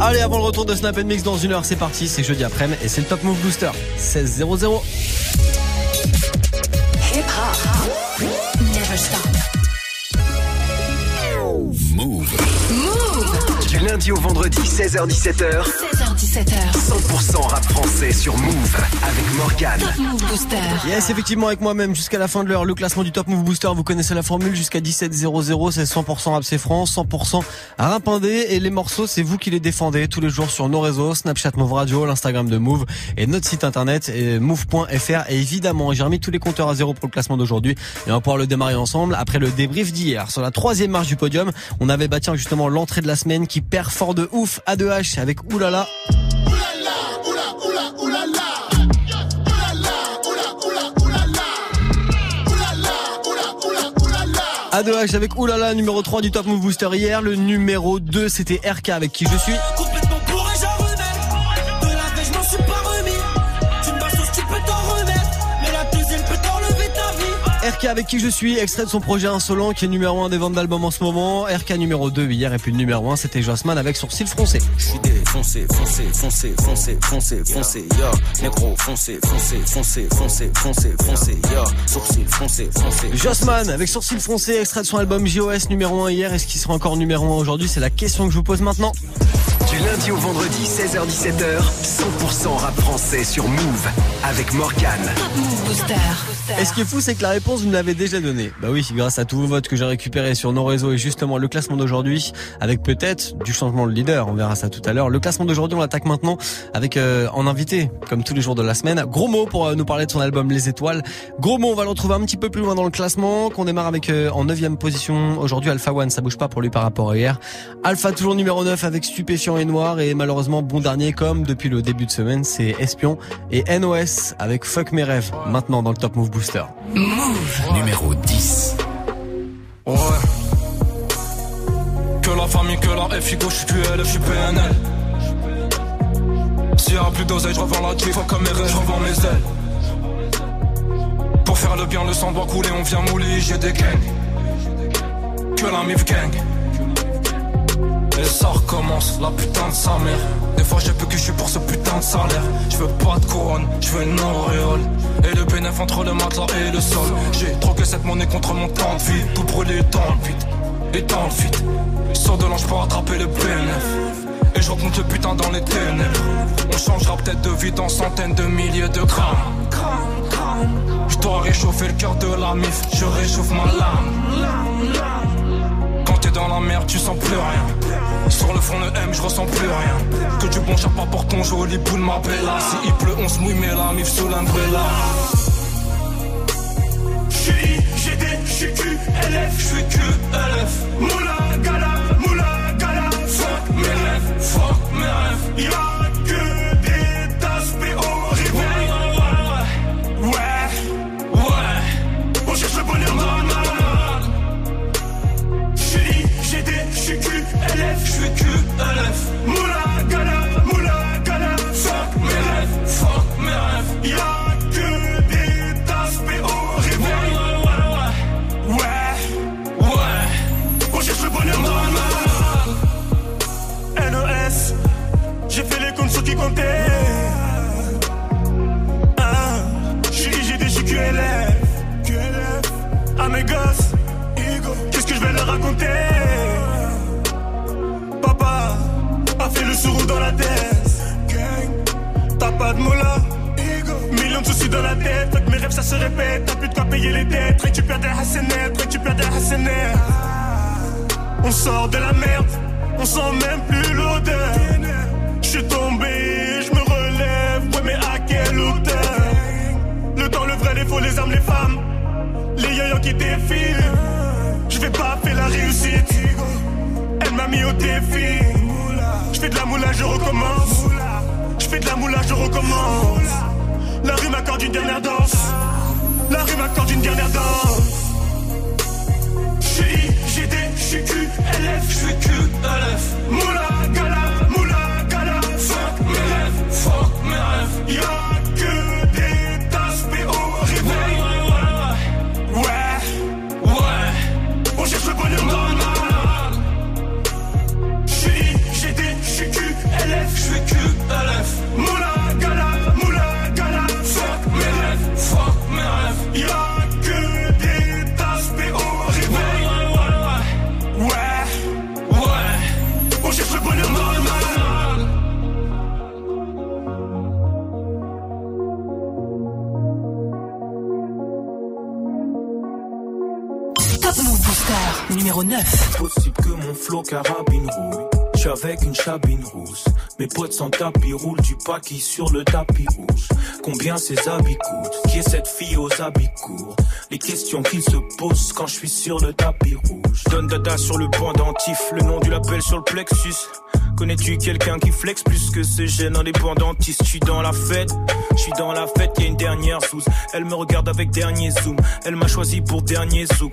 Allez, avant le retour de Snap Mix dans une heure, c'est parti, c'est jeudi après-midi et c'est le Top Move Booster. 16 0 lundi au vendredi, 16h17h. 16h17h. 100% rap français sur Move avec Morgan. Top Move Booster. Yes, effectivement, avec moi-même, jusqu'à la fin de l'heure, le classement du Top Move Booster, vous connaissez la formule, jusqu'à 17.00, c'est 100% rap c'est France, 100% rap indé, et les morceaux, c'est vous qui les défendez tous les jours sur nos réseaux, Snapchat Move Radio, l'Instagram de Move, et notre site internet, move.fr, et évidemment, j'ai remis tous les compteurs à zéro pour le classement d'aujourd'hui, et on va pouvoir le démarrer ensemble après le débrief d'hier. Sur la troisième marche du podium, on avait bâti justement l'entrée de la semaine qui perd fort de ouf à 2H avec Oulala. A2H avec Oulala, numéro 3 du Top Move Booster hier. Le numéro 2, c'était RK avec qui je suis. RK avec qui je suis, extrait de son projet Insolent qui est numéro 1 des ventes d'albums en ce moment. RK numéro 2 hier et puis le numéro 1 c'était Jossman avec Sourcil Froncé. Je suis défoncé, foncé, foncé, foncé, foncé, foncé, yo. Négro, foncé, foncé, foncé, foncé, foncé, foncé, yo. Sourcil foncé, foncé. Jossman avec Sourcil Foncé, extrait de son album JOS numéro 1 hier. Est-ce qu'il sera encore numéro 1 aujourd'hui C'est la question que je vous pose maintenant. Du lundi au vendredi, 16h17h, 100% rap français sur Move avec Morgan. Top Move Booster. Et ce qui est fou, c'est que la réponse, me déjà donnée. Bah oui, grâce à tous vos votes que j'ai récupérés sur nos réseaux et justement le classement d'aujourd'hui, avec peut-être du changement de leader, on verra ça tout à l'heure. Le classement d'aujourd'hui, on l'attaque maintenant avec euh, en invité, comme tous les jours de la semaine, Gros Mot pour euh, nous parler de son album Les Étoiles. Gros Mot, on va le retrouver un petit peu plus loin dans le classement, qu'on démarre avec euh, en neuvième position aujourd'hui Alpha One, ça bouge pas pour lui par rapport à hier. Alpha toujours numéro 9 avec Stupéfiant et Noir et malheureusement bon dernier comme depuis le début de semaine, c'est Espion et NOS avec Fuck mes rêves maintenant dans le Top Move Booster. Numéro 10. Ouais. Que la famille, que la FIGO, je suis QL, je PNL. S'il y a plus d'oseille, je revends la Jeep, comme mes rêves, je mes ailes. Pour faire le bien, le sang doit couler, on vient mouler, j'ai des gangs. Que la MIF gang. Et ça recommence, la putain de sa mère. Des fois j'ai peu que je suis pour ce putain de salaire. Je veux pas de couronne, je veux une auréole. Et le bénéf entre le matelas et le sol. J'ai troqué cette monnaie contre mon temps de vie. Tout brûlé dans le vide, et dans le vide. Sors de l'ange pour attraper le bénéf. Et je remonte le putain dans les ténèbres. On changera peut-être de vie dans centaines de milliers de grammes. Je dois réchauffer le cœur de la mif, je réchauffe ma lame. Dans la merde, tu sens plus rien. Sur le front de M, je ressens plus rien. Que du bon chapeau pour ton joli boule ma bella. Si il pleut, on se mouille, mais la mif sous l'umbrella. J'suis IGD, j'suis QLF, j'suis QLF. Moula gala, moula gala. Fuck mes rêves, fuck mes rêves. Y'a QLF, j'suis QLF. T'as pas de mots là. Millions de soucis dans la tête. Fait que mes rêves ça se répète. T'as plus de quoi payer les dettes. Récupère des hassenettes, récupère des hassenettes. On sort de la merde. On sent même plus l'odeur. Je suis tombé, je me relève. Ouais, mais à quelle hauteur? Le temps, le vrai, les faux, les armes, les femmes. Les yo qui défilent. Je vais pas faire la réussite. Elle m'a mis au défi. Je fais de la moula, je recommence. Je fais de la moula, je recommence. La rue m'accorde une dernière danse. La rue m'accorde une dernière danse. J'suis IGD, j'suis QLF, j'suis QLF. Moula gala, moula gala. Fuck mes rêves, fuck mes rêves. Y'a Flow carabine rouille. Je suis avec une chabine rousse. Mes potes sans tapis roulent du paquis sur le tapis rouge. Combien ces habits coûtent? Qui est cette fille aux habits courts? Les questions qu'ils se posent quand je suis sur le tapis rouge. Donne dada sur le pendentif, le nom du label sur le plexus. Connais-tu quelqu'un qui flex plus que ce gène indépendantiste? Je suis dans la fête, je suis dans la fête, y a une dernière sous. Elle me regarde avec dernier zoom, elle m'a choisi pour dernier zouk.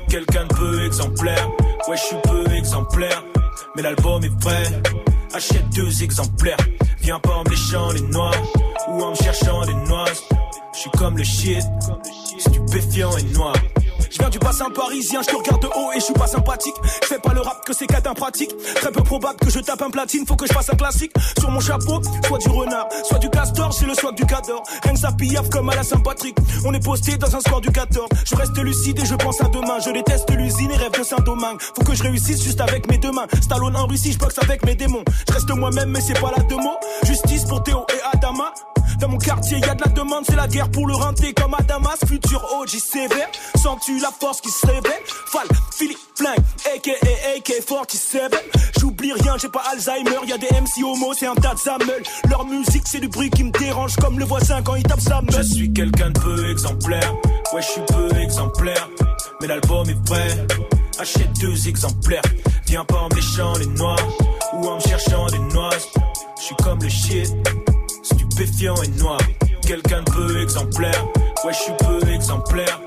Quelqu'un de peu exemplaire. Ouais, je suis peu exemplaire. Mais l'album est prêt. Achète deux exemplaires. Viens pas en me léchant les noix ou en me cherchant des noix. Je suis comme le shit, stupéfiant et noir. Je viens du bassin parisien, je te regarde de haut et je suis pas sympathique. Je fais pas le rap que c'est cadin pratique. Très peu probable que je tape un platine, faut que je fasse un classique. Sur mon chapeau, soit du renard, soit du castor, j'ai le swag du cador. Rien que ça piaffe comme à la Saint-Patrick. On est posté dans un score du 14. Je reste lucide et je pense à demain. Je déteste l'usine et rêve de Saint-Domingue. Faut que je réussisse juste avec mes deux mains. Stallone en Russie, je boxe avec mes démons. Je reste moi-même, mais c'est pas la demo. Justice pour Théo et Adama. Dans mon quartier, y a de la demande, c'est la guerre pour le rinté comme à Damas. Futur OG sévère, sens-tu la force qui se révèle Fall, Philippe Flingue, aka AK-47. J'oublie rien, j'ai pas Alzheimer, y a des MC homo, c'est un tas de. Leur musique, c'est du bruit qui me dérange comme le voisin quand il tape sa meule. Je suis quelqu'un de peu exemplaire, ouais, je suis peu exemplaire. Mais l'album est prêt, achète deux exemplaires. Viens pas en me léchant les noix ou en me cherchant des noix. Je suis comme le shit stupéfiant et noir. Quelqu'un de peu exemplaire, ouais, je suis peu exemplaire.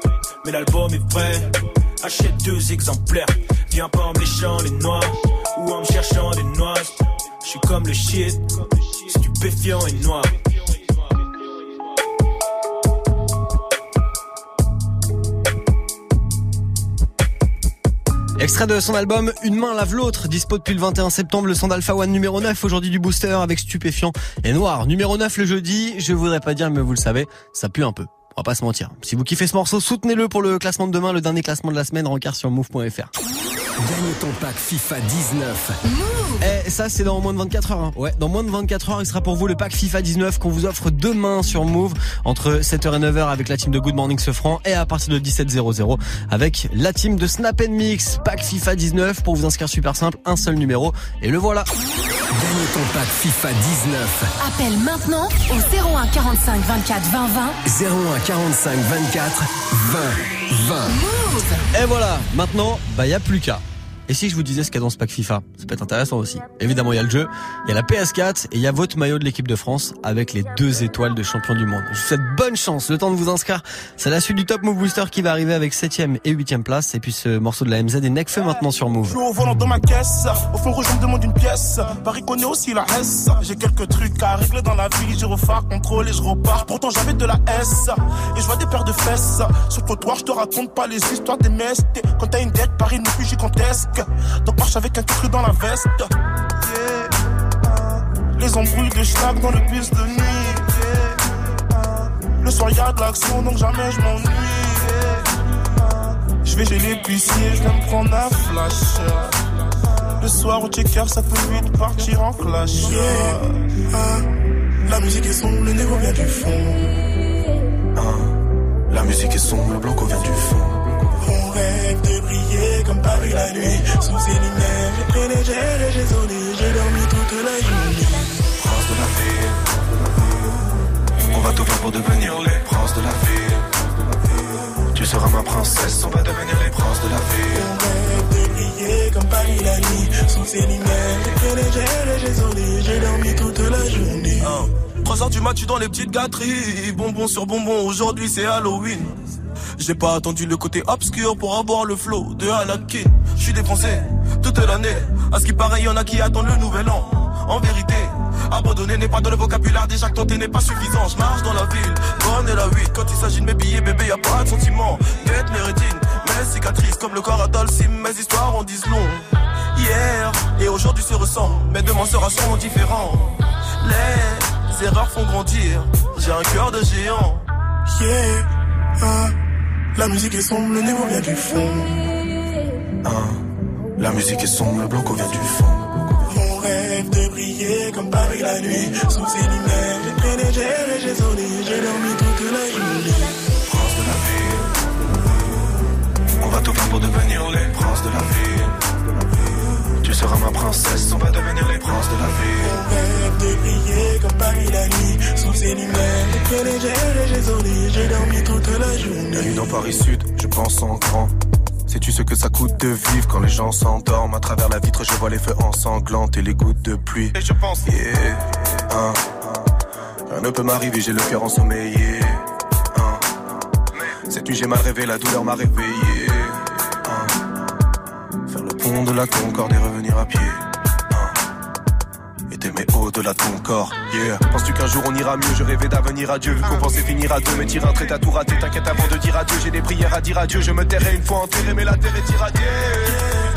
Mais l'album est prêt, achète deux exemplaires. Viens pas en me léchant les noix ou en me cherchant des noix. Je suis comme le shit, stupéfiant et noir. Extrait de son album Une main lave l'autre, dispo depuis le 21 septembre, le son d'Alpha One numéro 9, aujourd'hui du booster avec Stupéfiant et Noir. Numéro 9 le jeudi, je voudrais pas dire mais vous le savez, ça pue un peu. On va pas se mentir. Si vous kiffez ce morceau, soutenez-le pour le classement de demain, le dernier classement de la semaine, rencard sur move.fr. Gagne ton pack FIFA 19. Et ça, c'est dans moins de 24 heures. hein. Ouais, dans moins de 24 heures, il sera pour vous le pack FIFA 19 qu'on vous offre demain sur Move entre 7h et 9h avec la team de Good Morning Sofran et à partir de 17h00 avec la team de Snap Mix. Pack FIFA 19 pour vous inscrire super simple, un seul numéro et le voilà. Gagne ton pack FIFA 19. Appelle maintenant au 01 45 24 20 20. 01 45 24 20 20. Et voilà, maintenant, bah y a plus qu'à. Et si je vous disais ce qu'il y a dans ce pack FIFA Ça peut être intéressant aussi. Évidemment, il y a le jeu, il y a la PS4 et il y a votre maillot de l'équipe de France avec les deux étoiles de champion du monde. Je vous souhaite bonne chance, le temps de vous inscrire. C'est la suite du Top Move Booster qui va arriver avec 7ème et 8ème place. Et puis ce morceau de la MZ et Necfeu maintenant sur Je Move. suis au volant dans ma caisse. Au fond je me demande une pièce. Paris connaît aussi la S. J'ai quelques trucs à régler dans la vie. Je refais contrôle et je repars. Pourtant, j'avais de la S. Et je vois des paires de fesses. Sur le trottoir, je te raconte pas les histoires des messes. Quand t'as une dette, Paris n'est plus gigantesque. Donc marche avec un truc dans la veste. Yeah. Les embrouilles de schlag dans le bus de nuit. Yeah. Le soir, y a de l'action, donc jamais je m'ennuie. Yeah. Je vais chez l'épicier, je vais me prendre un flash. Le soir au checker, ça peut vite partir en clash. Ah, La musique est sombre, le négo vient du fond. Ah, La musique est sombre, le blanco vient du fond. On rêve de briller comme Paris la nuit. Sous ses lumières, j'ai pris les gels et j'ai zoné. J'ai dormi toute la journée. Prince de la ville. On va tout faire pour devenir les princes de la ville. Tu seras ma princesse, on va devenir les princes de la ville. On rêve de briller comme Paris la nuit. Sous ses lumières, j'ai pris les gels et j'ai zoné. J'ai dormi toute la journée. 3 heures du mat, tu dans les petites gâteries. Bonbon sur bonbon, aujourd'hui c'est Halloween. J'ai pas attendu le côté obscur pour avoir le flow de Anakin. Je suis défoncé toute l'année. À ce qui paraît, y en a qui attendent le nouvel an. En vérité, abandonner n'est pas dans le vocabulaire. Déjà que tenter n'est pas suffisant. Je marche dans la ville, bonne et la 8. Quand il s'agit de mes billets, bébé, y a pas de sentiment. Guette mes rétines, mes cicatrices comme le corps à Dalsim. Mes histoires en disent long. Hier et aujourd'hui se ressemblent, mais demain sera sûrement différent. Les erreurs font grandir, j'ai un cœur de géant. Yeah, ah, la musique est sombre, le niveau vient du fond. Ah, la musique est sombre, le blanco vient du fond. Mon rêve de briller comme Paris la nuit, sous ses lumières, j'ai pris légère et j'ai sonné, j'ai dormi toute la journée. Prince de la ville, on va tout faire pour devenir les princes de la ville. Tu seras ma princesse, on va devenir les princes de la ville. Mon rêve de briller comme Paris la nuit, sous ses lumières, j'ai pris légère et j'ai sonné, j'ai dormi toute la journée. Bienvenue dans Paris Sud, je pense en grand. Sais-tu ce que ça coûte de vivre quand les gens s'endorment? À travers la vitre, je vois les feux ensanglantes et les gouttes de pluie. Et je pense, yeah, hein, rien ne peut m'arriver, j'ai le cœur ensommeillé. Hein. Cette nuit, j'ai mal rêvé, la douleur m'a réveillé. De la Concorde et revenir à pied. hein. Et t'aimer au-delà de ton corps, yeah. Penses-tu qu'un jour on ira mieux? Je rêvais d'avenir à Dieu, qu'on pensait finir à deux. Mais tire un trait, t'as tout raté, t'inquiète avant de dire adieu. J'ai des prières à dire adieu, je me tairai une fois enterré, mais la terre est irradiée.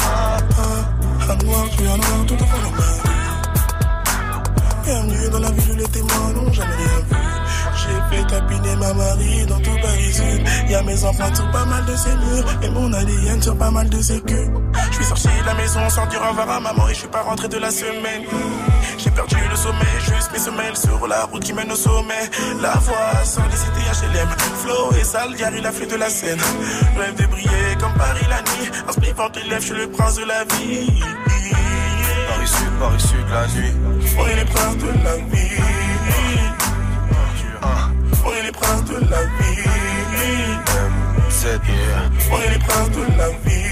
Ah, ah, à noir, je suis à noir, tout au fond de ma Bienvenue dans la ville où les témoins n'ont jamais rien vu. J'ai fait tapiner ma Marie dans tout Paris Sud. Y'a mes empreintes sur pas mal de ces murs et mon ADN sur pas mal de ces queues. Je suis sorti de la maison sans dire au revoir à maman et je suis pas rentré de la semaine. J'ai perdu le sommet, juste mes semelles sur la route qui mène au sommet. La voix des cités HLM. Flow et sale, Gary la flûte de la scène. Rêve de briller comme Paris la nuit. En spliffant tes lèvres, je suis le prince de la vie. Paris Sud, Paris Sud, la nuit. On est les princes de la vie. On les princes de la vie. On est les princes de la vie.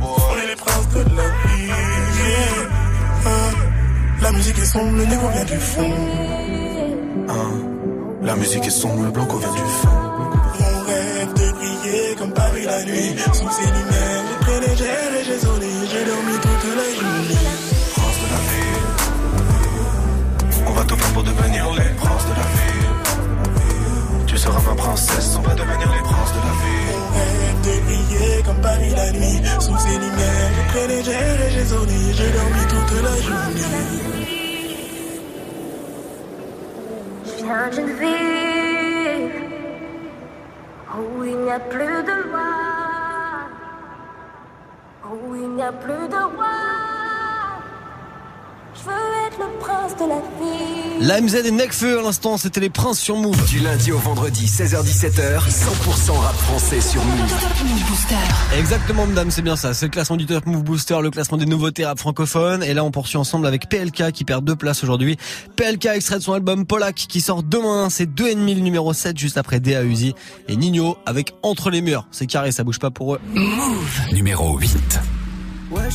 On est les princes de la vie. La musique est sombre, le niveau vient du fond. Ah, La musique est sombre, le blanco vient du fond. Mon rêve de briller comme Paris la nuit. Sous ses lumières, pris légère et j'ai. J'ai dormi toute la journée. Pour devenir les princes de la ville. Tu seras ma princesse, on va devenir les princes de la rêve de briller comme Paris la nuit. Sous ses lumières, j'ai pris légère et j'ai sonné. J'ai dormi toute la journée. Je viens d'une ville où il n'y a plus de loi, où il n'y a plus de roi. La MZ et Necfeu à l'instant, c'était les princes sur Move. Du lundi au vendredi, 16h17h, 100% rap français sur Move. Exactement, madame, c'est bien ça. C'est le classement du Top Move Booster, le classement des nouveautés rap francophones. Et là, on poursuit ensemble avec PLK qui perd deux places aujourd'hui. PLK extrait de son album Polak qui sort demain. C'est 2,5 le numéro 7 juste après DA Uzi. Et Nino avec Entre les murs. C'est carré, ça bouge pas pour eux. Numéro 8. Wesh,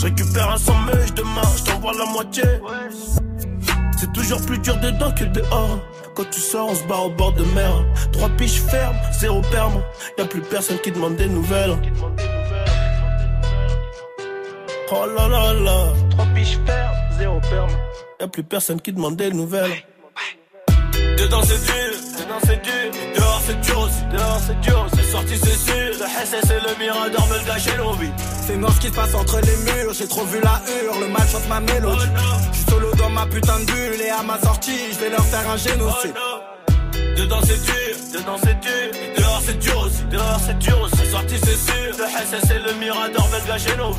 Je récupère un sandwich demain, je t'envoie la moitié. C'est toujours plus dur dedans que dehors. Quand tu sors, on se barre au bord de mer. Trois piches fermes, zéro perme. Y'a plus personne qui demande des nouvelles. Oh là là là. Trois piches fermes, zéro perme. Y'a plus personne qui demande des nouvelles. Dedans c'est dur, dedans c'est dur. Dehors c'est dur aussi, dehors c'est dur. C'est sorti c'est sûr. Le SS et le Mirador me le gâchaient l'envie. C'est noir ce qui se passe entre les murs, j'ai trop vu la hurle, le mal chante ma mélodie. Je suis solo dans ma putain de bulle et à ma sortie, je vais leur faire un génocide. Dedans c'est dur, dedans c'est dur. Dehors c'est dur aussi, dehors c'est dur aussi. Sorti c'est sûr. Le SS et le Mirador me le gâchaient l'envie.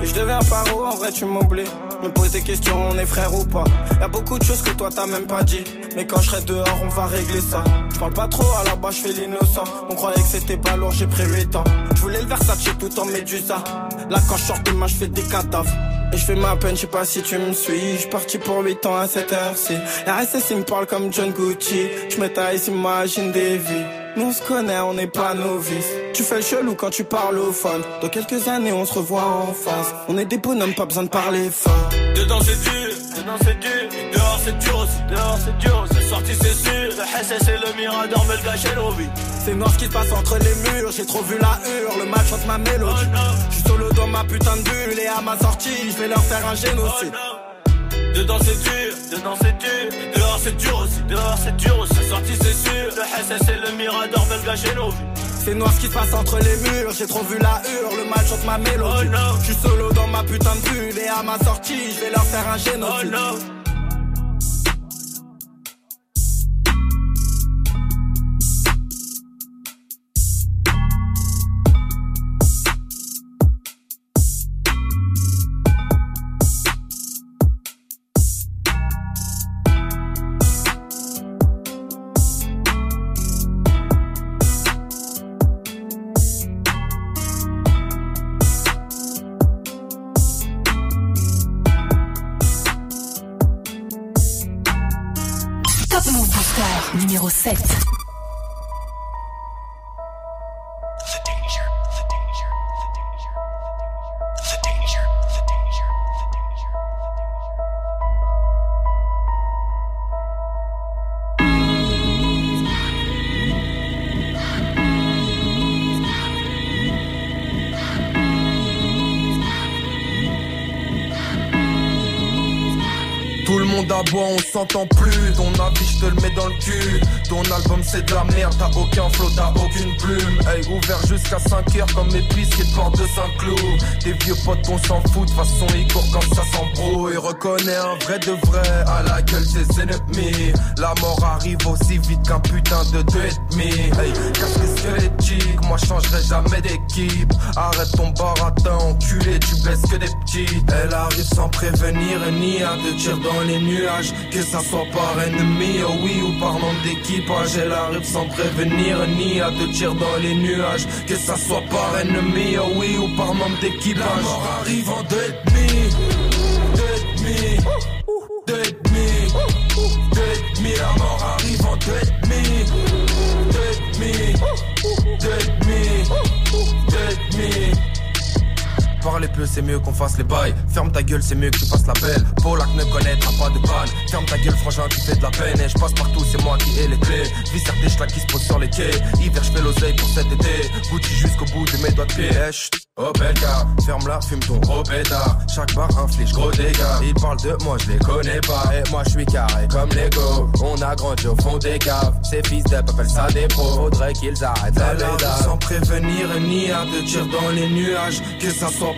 Et je deviens paro, en vrai tu m'oublies. Me pose des questions, on est frère ou pas. Y a beaucoup de choses que toi t'as même pas dit. Mais quand je serai dehors, on va régler ça. Je parle pas trop, à la bas je fais l'innocent. On croyait que c'était pas lourd, j'ai pris 8 ans. Je voulais le Versace tout en médusa. Là quand je sors de je fais des cadavres. Et je fais ma peine, je sais pas si tu me suis. Je parti pour 8 ans à cette heure-ci. RSS, il me parle comme John Gucci. Je me taille, imagine des vies. Nous on se connaît, on n'est pas novices. Tu fais le chelou quand tu parles au fun. Dans quelques années, on se revoit en face. On est des bonhommes, pas besoin de parler fort. Dedans c'est dur, dedans c'est dur. Dehors c'est dur aussi, dehors c'est dur. C'est sorti, c'est sûr. Le SS et le Mirador me le gâchent. C'est noir ce qui se passe entre les murs. J'ai trop vu la hurle, le mal chante ma mélodie. Oh je suis solo dans ma putain de bulle et à ma sortie, je vais leur faire un génocide. Oh dedans c'est dur, dedans c'est dur. Dehors c'est dur aussi, dehors c'est dur aussi. C'est sorti, c'est sûr. Le SS et le Mirador gâchent nos vies. C'est noir ce qui se passe entre les murs, j'ai trop vu la hurle, le mal chante ma mélodie. Oh je suis solo dans ma putain de bulle et à ma sortie, je vais leur faire un génocide. Oh numéro bois, on s'entend plus. Ton avis, je te le mets dans le cul. Ton album, c'est de la merde, t'as aucun flow, t'as aucune plume. Hey, ouvert jusqu'à 5 heures comme mes qui porte de Saint-Cloud. Tes vieux potes, on s'en fout, de façon, ils courent quand ça s'embrouille. Reconnais un vrai de vrai à la gueule des ennemis. La mort arrive aussi vite qu'un putain de deux et demi. Hey, casse squelettique, moi je changerai jamais d'équipe. Arrête ton baratin, enculé, tu blesses que des petits. Elle arrive sans prévenir, ni à te tirer dans les Que ça soit par ennemi, oh oui, ou par nombre d'équipage Elle arrive sans prévenir, ni à te tirer dans les nuages. Que ça soit par ennemi, oh oui, ou par nombre d'équipage. La mort arrive en deux et demi Deux et demi Deux La mort arrive en deux et demi Deux et Parler peu, c'est mieux qu'on fasse les bails. Ferme ta gueule, c'est mieux que tu fasses la belle. Polak ne connaîtra pas de panne. Ferme ta gueule, frangin, tu fais de la peine. Et je passe partout, c'est moi qui ai les clés. Vis des qui se pose sur les quais. Hiver, je fais l'oseille pour cet été. Gucci jusqu'au bout de mes doigts de pied. Oh Belka, ferme-la, fume ton gros pétard. Chaque bar inflige gros dégâts. Ils parlent de moi, je les connais pas. Et moi, je suis carré comme Lego. On a grandi au fond des caves. Ces fils d'ep appellent ça des pros. Faudrait qu'ils arrêtent la. Sans prévenir ni à de tir dans les nuages. Que ça soit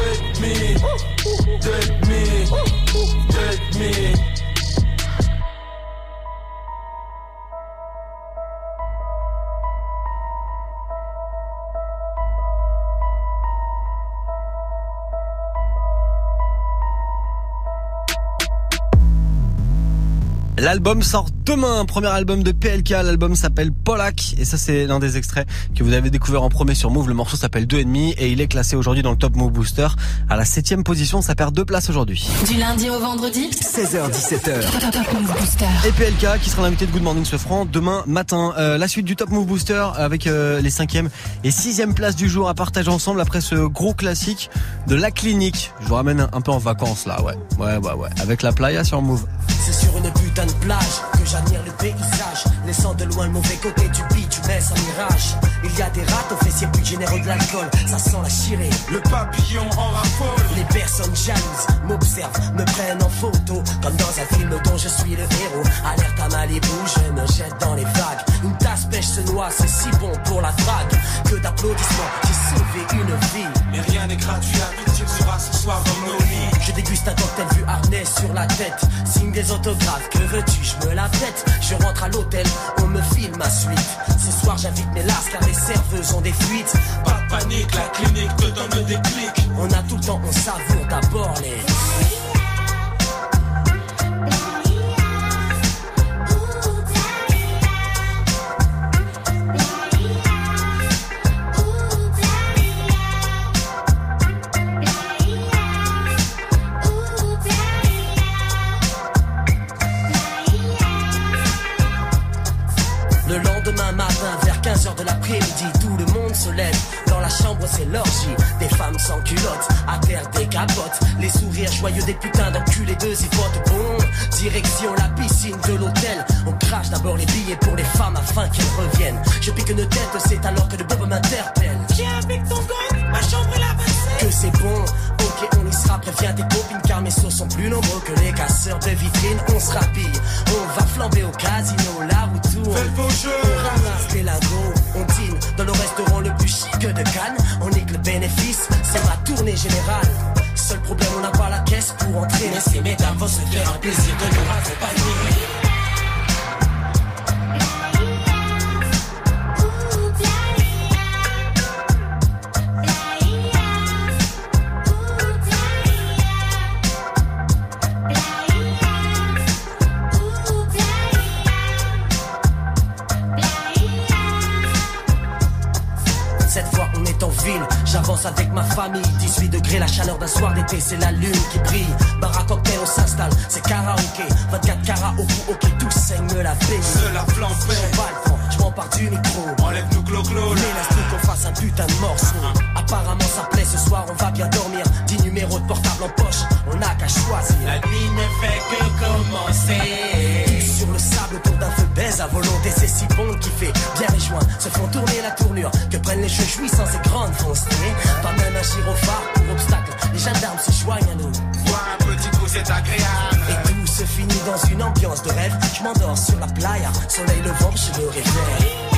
L'album sort demain, premier album de PLK, l'album s'appelle Polak et ça c'est l'un des extraits que vous avez découvert en premier sur Move, le morceau s'appelle 2,5 et il est classé aujourd'hui dans le Top Move Booster à la septième position, ça perd deux places aujourd'hui. Du lundi au vendredi 16h17h Top Move Booster Et PLK qui sera l'invité de Good Morning ce franc demain matin. Euh, la suite du Top Move Booster avec euh, les cinquième et sixième places du jour à partager ensemble après ce gros classique de la clinique. Je vous ramène un peu en vacances là, ouais. Ouais, ouais, ouais. Avec la playa sur Move. C'est sur une putain de plage que j'admire le paysage. Laissant de loin le mauvais côté du laisses un mirage. Il y a des rats au fessier plus généreux de l'alcool. Ça sent la chirée. Le papillon en raffole. Les personnes jalouses m'observent, me prennent en photo. Comme dans un film dont je suis le héros. Alerte à Malibu, je me jette dans les vagues. Une tasse pêche se tournoi, c'est si bon pour la drague que d'applaudissements. J'ai sauvé une vie. Mais rien n'est gratuit, victime sera ce soir dans nos lits. Je déguste un cocktail vu harnais sur la tête. Signe des autographes, que veux-tu, je me la pète. Je rentre à l'hôtel, on me filme ma suite. Ce soir j'invite mes lasses car les serveuses ont des fuites. Pas de panique, la clinique te donne des clics. On a tout le temps, on savoure d'abord les. 3h de l'après-midi, tout le monde se lève. Dans la chambre, c'est l'orgie. Des femmes sans culottes, à terre des capotes. Les sourires joyeux des putains d'enculés, deux y bon. Direction la piscine de l'hôtel. On crache d'abord les billets pour les femmes afin qu'elles reviennent. Je pique une tête, c'est alors que le bob m'interpelle. Viens avec ton gang, ma chambre est là. Que c'est bon, ok, on y sera. Préviens tes copines car mes sauts sont plus nombreux que les casseurs de vitrines. On se rhabille, on va flamber au casino, la route tourne. Fais le beau jeu. On ramasse les lingots, on dîne dans le restaurant le plus chic de Cannes. On nique le bénéfice, c'est ma tournée générale. Seul problème, on n'a pas la caisse pour entrer. Mais ces mesdames vont se faire un plaisir de nous accompagner. J'avance avec ma famille. 18 degrés, la chaleur d'un soir d'été, c'est la lune qui brille. Bar à cocktail, on s'installe, c'est karaoké. 24 carats au cou, ok, tout saigne la baie. Se la flambe. Je je m'empare du micro. Enlève-nous clo-clo. Mais laisse-nous qu'on fasse un putain de morceau. Apparemment ça plaît, ce soir on va bien dormir. 10 numéros de portable en poche, on n'a qu'à choisir. La nuit ne fait que commencer. Sur le sable autour d'un feu baise à volonté C'est si bon qui fait. Bien les joints Se font tourner la tournure. Que prennent les cheveux jouissants ces grandes foncées Pas même un gyrophare pour obstacle. Les gendarmes se joignent à nous C'est agréable. Et tout se finit dans une ambiance de rêve Je m'endors sur la playa Soleil levant, je me réveille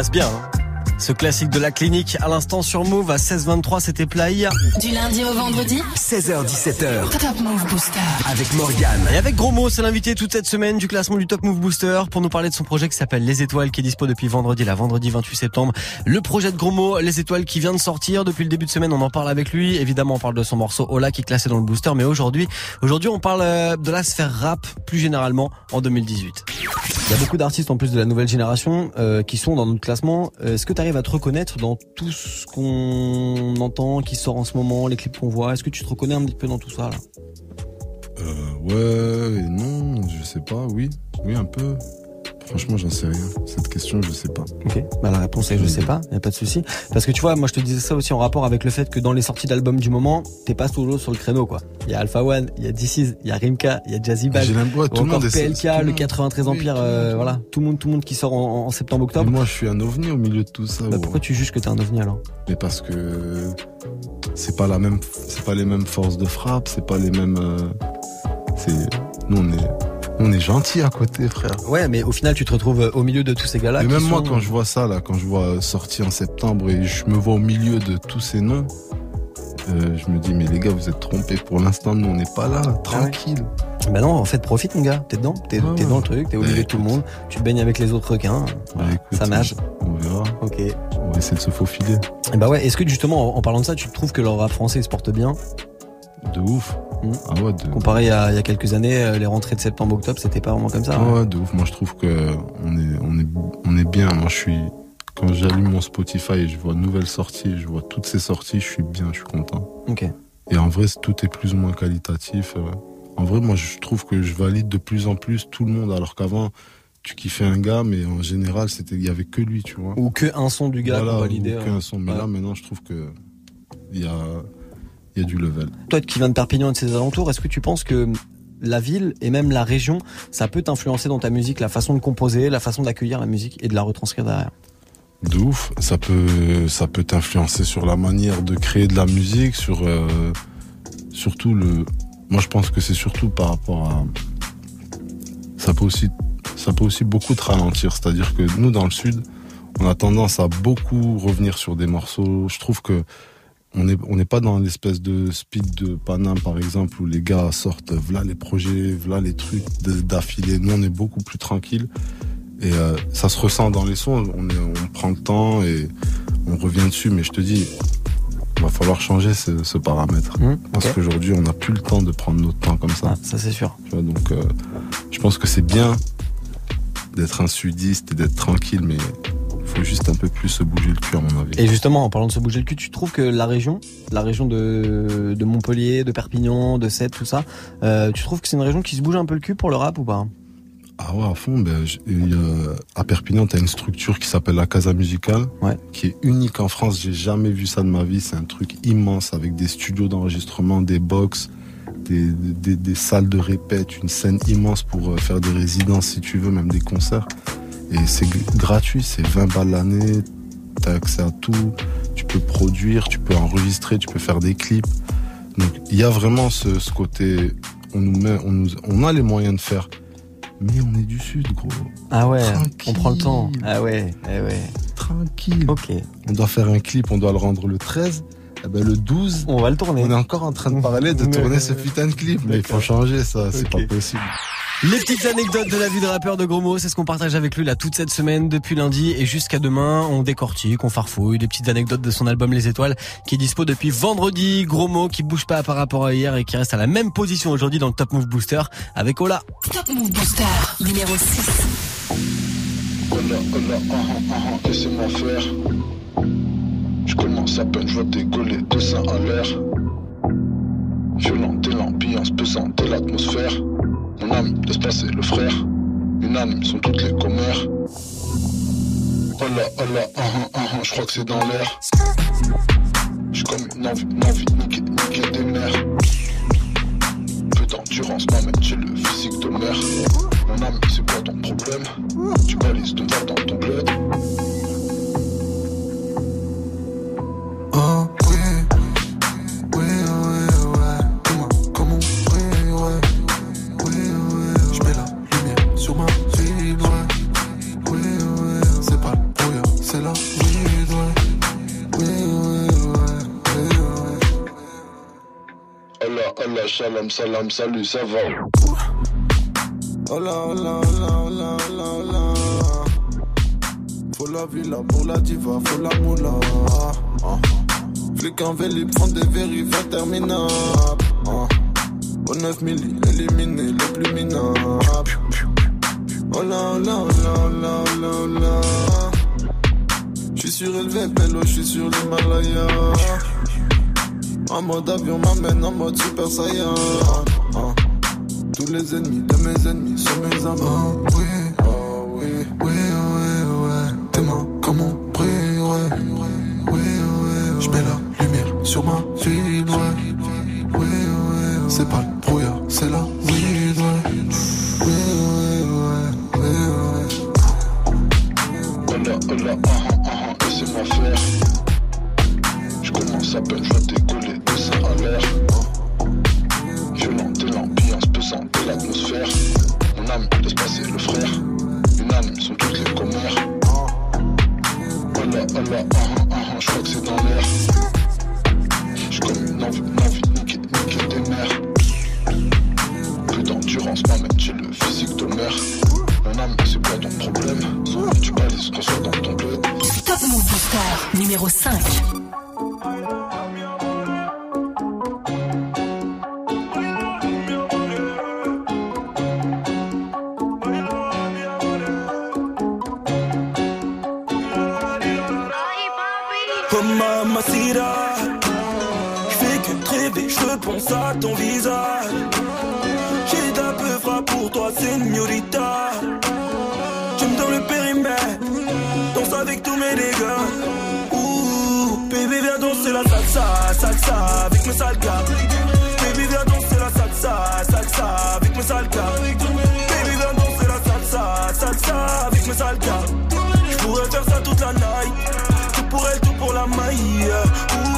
passe bien. hein. Ce classique de la clinique à l'instant sur Move à 16h23, c'était Playa. Du lundi au vendredi 16h17h Top Move Booster. avec Morgane. Et avec Gros Mot, c'est l'invité toute cette semaine du classement du Top Move Booster pour nous parler de son projet qui s'appelle Les Étoiles qui est dispo depuis vendredi, la vendredi 28 septembre. Le projet de Gros Mot, Les Étoiles qui vient de sortir depuis le début de semaine, on en parle avec lui. Évidemment, on parle de son morceau Ola qui est classé dans le booster, mais aujourd'hui, aujourd'hui, on parle euh, de la sphère rap plus généralement en 2018. Il y a beaucoup d'artistes en plus de la nouvelle génération euh, qui sont dans notre classement. Euh, Est-ce que tu arrives à te reconnaître dans tout ce qu'on entend, qui sort en ce moment, les clips qu'on voit Est-ce que tu te reconnais un petit peu dans tout ça là? Euh, ouais, non, je sais pas, oui. Oui, un peu. Franchement, j'en sais rien. Cette question, je sais pas. Ok. Bah la réponse est je sais pas, y a pas de souci. Parce que tu vois, moi je te disais ça aussi en rapport avec le fait que dans les sorties d'albums du moment, t'es pas toujours sur le créneau quoi. Il y a Alpha One, il y a DC's, il y a Rimka, il y a Jazzy ou tout encore PLK, tout le le monde- 93 oui, Empire, tout le monde, euh, voilà, tout le monde, tout le monde qui sort en, en septembre Mais octobre. moi, je suis un ovni au milieu de tout ça. Bah, pourquoi tu juges que t'es un ovni alors? Mais parce que c'est pas la même, c'est pas les mêmes forces de frappe, c'est pas les mêmes. euh, c'est nous on est, on est gentil à côté, frère. Ouais, mais au final tu te retrouves euh, au milieu de tous ces gars-là. Et même moi, quand je vois ça là, quand je vois euh, sorti en septembre et je me vois au milieu de tous ces noms, euh, je me dis mais les gars, vous êtes trompés. Pour l'instant, nous on n'est pas là, tranquille. Bah non, en fait, profite mon gars, t'es dedans, t'es Ouais, ouais. dans le truc, t'es au Bah, milieu de tout le monde, tu te baignes avec les autres requins, écoute, ça nage. On verra. Ok. On va essayer de se faufiler. Et bah ouais, est-ce que justement, en en parlant de ça, tu trouves que le rap français se porte bien? De ouf. Hmm. Ah ouais, de... Comparé à il y a quelques années, euh, les rentrées de septembre-octobre, c'était pas vraiment comme ça. Ah hein. ouais, de ouf. Moi, je trouve que on est, on est, on est bien. Moi, je suis. Quand j'allume mon Spotify et je vois nouvelles sorties, je vois toutes ces sorties, je suis bien, je suis content. Ok. Et en vrai, tout est plus ou moins qualitatif. euh. En vrai, moi, je trouve que je valide de plus en plus tout le monde, alors qu'avant, tu kiffais un gars, mais en général, c'était, il y avait que lui, tu vois. Ou que un son du gars Voilà, qu'on validait. ou qu'un son. Mais Ouais. là, maintenant, je trouve que il y a, il y a du level. Toi qui viens de Perpignan et de ses alentours, est-ce que tu penses que la ville et même la région, ça peut t'influencer dans ta musique, la façon de composer, la façon d'accueillir la musique et de la retranscrire derrière? De ouf, ça peut, ça peut t'influencer sur la manière de créer de la musique, sur euh, surtout le. Moi, je pense que c'est surtout par rapport à. Ça peut aussi, ça peut aussi beaucoup te ralentir. C'est-à-dire que nous, dans le sud, on a tendance à beaucoup revenir sur des morceaux. Je trouve que on n'est on n'est pas dans l'espèce de speed de Paname, par exemple, où les gars sortent, voilà les projets, voilà les trucs d'affilée. Nous, on est beaucoup plus tranquille. Et euh, ça se ressent dans les sons. On, est, on prend le temps et on revient dessus. Mais je te dis, il va falloir changer ce, ce paramètre. Parce ok. qu'aujourd'hui, on n'a plus le temps de prendre notre temps comme ça. ça, c'est sûr. Tu vois, donc, euh, je pense que c'est bien d'être un sudiste et d'être tranquille, mais faut juste un peu plus se bouger le cul, à mon avis. Et justement, en parlant de se bouger le cul, tu trouves que la région, la région de, de Montpellier, de Perpignan, de Sète, tout ça, euh, tu trouves que c'est une région qui se bouge un peu le cul pour le rap ou pas? Ah ouais, à fond. Ben, à Perpignan, tu as une structure qui s'appelle la Casa Musicale, qui est unique en France. J'ai jamais vu ça de ma vie. C'est un truc immense avec des studios d'enregistrement, des box, des, des, des salles de répète, une scène immense pour euh, faire des résidences si tu veux, même des concerts. Et c'est gratuit, c'est 20 balles l'année. Tu as accès à tout. Tu peux produire, tu peux enregistrer, tu peux faire des clips. Donc il y a vraiment ce, ce côté. On nous met, on, nous, on a les moyens de faire. Mais on est du sud, gros. Ah ouais, Tranquille. on prend le temps. Ah ouais, eh ouais. Tranquille. Ok. On doit faire un clip, on doit le rendre le 13. Eh ben, le 12, on va le tourner. On est encore en train de parler de tourner ce putain de clip, mais il faut changer ça, c'est pas possible. Les petites anecdotes de la vie de rappeur de Gros mots, c'est ce qu'on partage avec lui là toute cette semaine depuis lundi et jusqu'à demain. On décortique, on farfouille des petites anecdotes de son album Les Étoiles qui est dispo depuis vendredi. Gros mots qui bouge pas par rapport à hier et qui reste à la même position aujourd'hui dans le Top Move Booster avec Ola. Top Move Booster numéro 6. Hola, hola, ah, ah, ah, laissez-moi faire. Je commence à peine, je vois décoller deux seins à l'air. Violente l'ambiance pesante l'atmosphère. Mon ami, laisse passer le frère. Unanime sont toutes les commères. Hola, hola, ah, ah, ah, ah, je crois que c'est dans l'air. J'suis comme une envie, une envie, niquer, niquer des mères. Peu d'endurance m'amène, j'ai le physique de mer. Mon ami, c'est quoi ton problème Tu balises ton verre dans ton bled. Oh oui, oui, oui, ouais. Dis-moi comment, oui, ouais. Oui, ouais, je mets la lumière sur ma ville, ouais. Oui, ouais, c'est pas le brouillard, c'est la weed, ouais. Oui, oui, ouais. Shalom, salam, salut, ça va Hola, hola, hola, hola, hola, hola. Faut la villa pour la diva, faut la moula. Flic en vélib, prendre des vérifs interminables. Ah. Au 9 milli, éliminer les plus minables. Hola, hola, hola, hola, hola, hola. J'suis surélevé, pélo, j'suis sur l'Himalaya. En mode avion m'amène en mode super saiyan. Ah. Tous les ennemis de mes ennemis sont mes. Oh oui, oh oui, oui, oui, ouais. Tes mains comme on avec tous mes dégâts. Ouh, baby, viens danser la salsa, salsa avec mes sales gars. Baby, viens danser la salsa, salsa avec mes sales gars. Baby, viens danser la salsa, salsa avec mes sales gars. J'pourrais faire ça toute la night, tout pour elle, tout pour la maille. Ouh,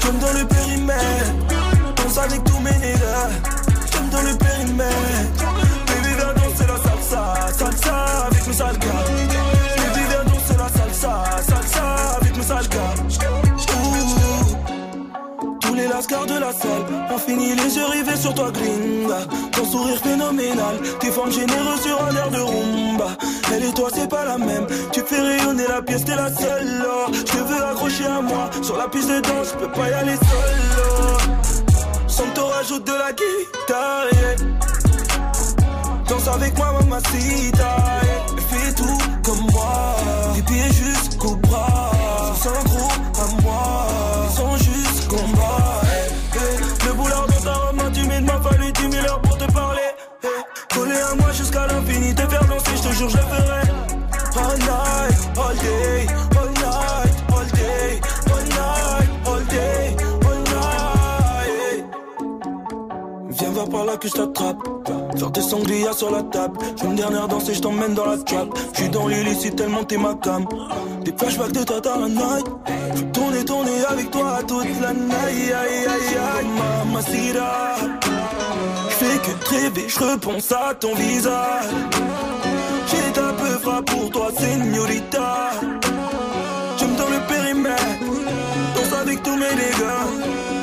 tu me donnes le périmètre, danse avec tous mes nègres. Tu me donnes le périmètre, baby, viens danser la salsa, salsa avec mes sales gars. La salle ont fini les yeux rivés sur toi, gringa. Ton sourire phénoménal, tes formes généreuses sur un air de rumba. Elle et toi, c'est pas la même. Tu fais rayonner la pièce, t'es la seule. Je te veux accrocher à moi. Sur la piste de danse, je peux pas y aller seul. Sans te rajoute de la guitare. Danse avec moi, mamacita. yeah. Fais tout comme moi. Des pieds jusqu'au bras. Sans gros que je t'attrape. Faire des sangria sur la table. J'ai une dernière danse et je t'emmène dans la trap. Je suis dans l'illicite tellement t'es ma cam. Des flashbacks de dans la night. Je tourner, tourner avec toi toute la night. Aïe, aïe, aïe, mamacita. Je fais que rêver, je à ton visage. J'ai un peu pour toi, señorita. Tu me donnes le périmètre. Danse avec tous mes dégâts.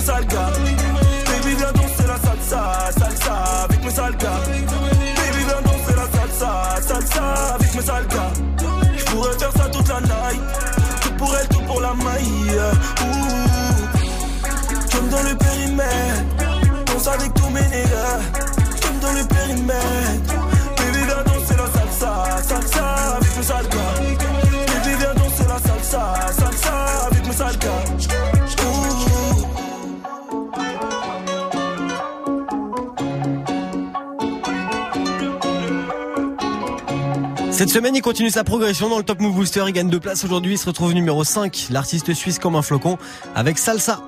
Sales gars. Baby, viens danser la salsa, salsa avec mes sales gars. Baby, viens danser la salsa, salsa avec mes sales gars. J'pourrais faire ça toute la night. Tout pour elle, tout pour la maille. Ouh, tu me donnes le périmètre. Danse avec tous mes nègres. Tu me donnes le périmètre. Baby, viens danser la salsa, salsa avec mes sales gars. Baby, viens danser la salsa, salsa avec mes sales Cette semaine, il continue sa progression dans le Top Move Booster. Il gagne deux places aujourd'hui. Il se retrouve numéro 5. L'artiste suisse comme un flocon avec Salsa.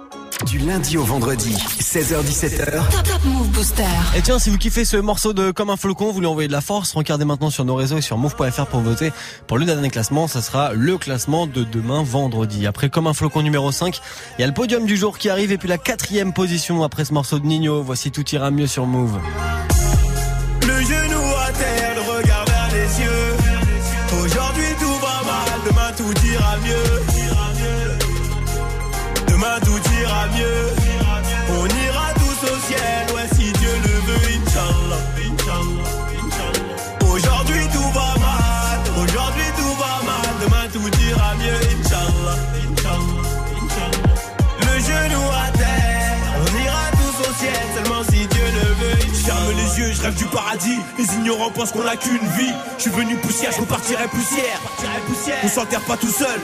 Du lundi au vendredi, 16h17h. Top, Top Move Booster. Et tiens, si vous kiffez ce morceau de Comme un flocon, vous lui envoyez de la force, regardez maintenant sur nos réseaux et sur move.fr pour voter pour le dernier classement. Ça sera le classement de demain vendredi. Après Comme un flocon numéro 5, il y a le podium du jour qui arrive et puis la quatrième position après ce morceau de Nino. Voici Tout ira mieux sur Move. Rêve du paradis. Les ignorants pensent qu'on a qu'une vie. Je suis venu poussière, je repartirai poussière. On s'enterre pas tout seul.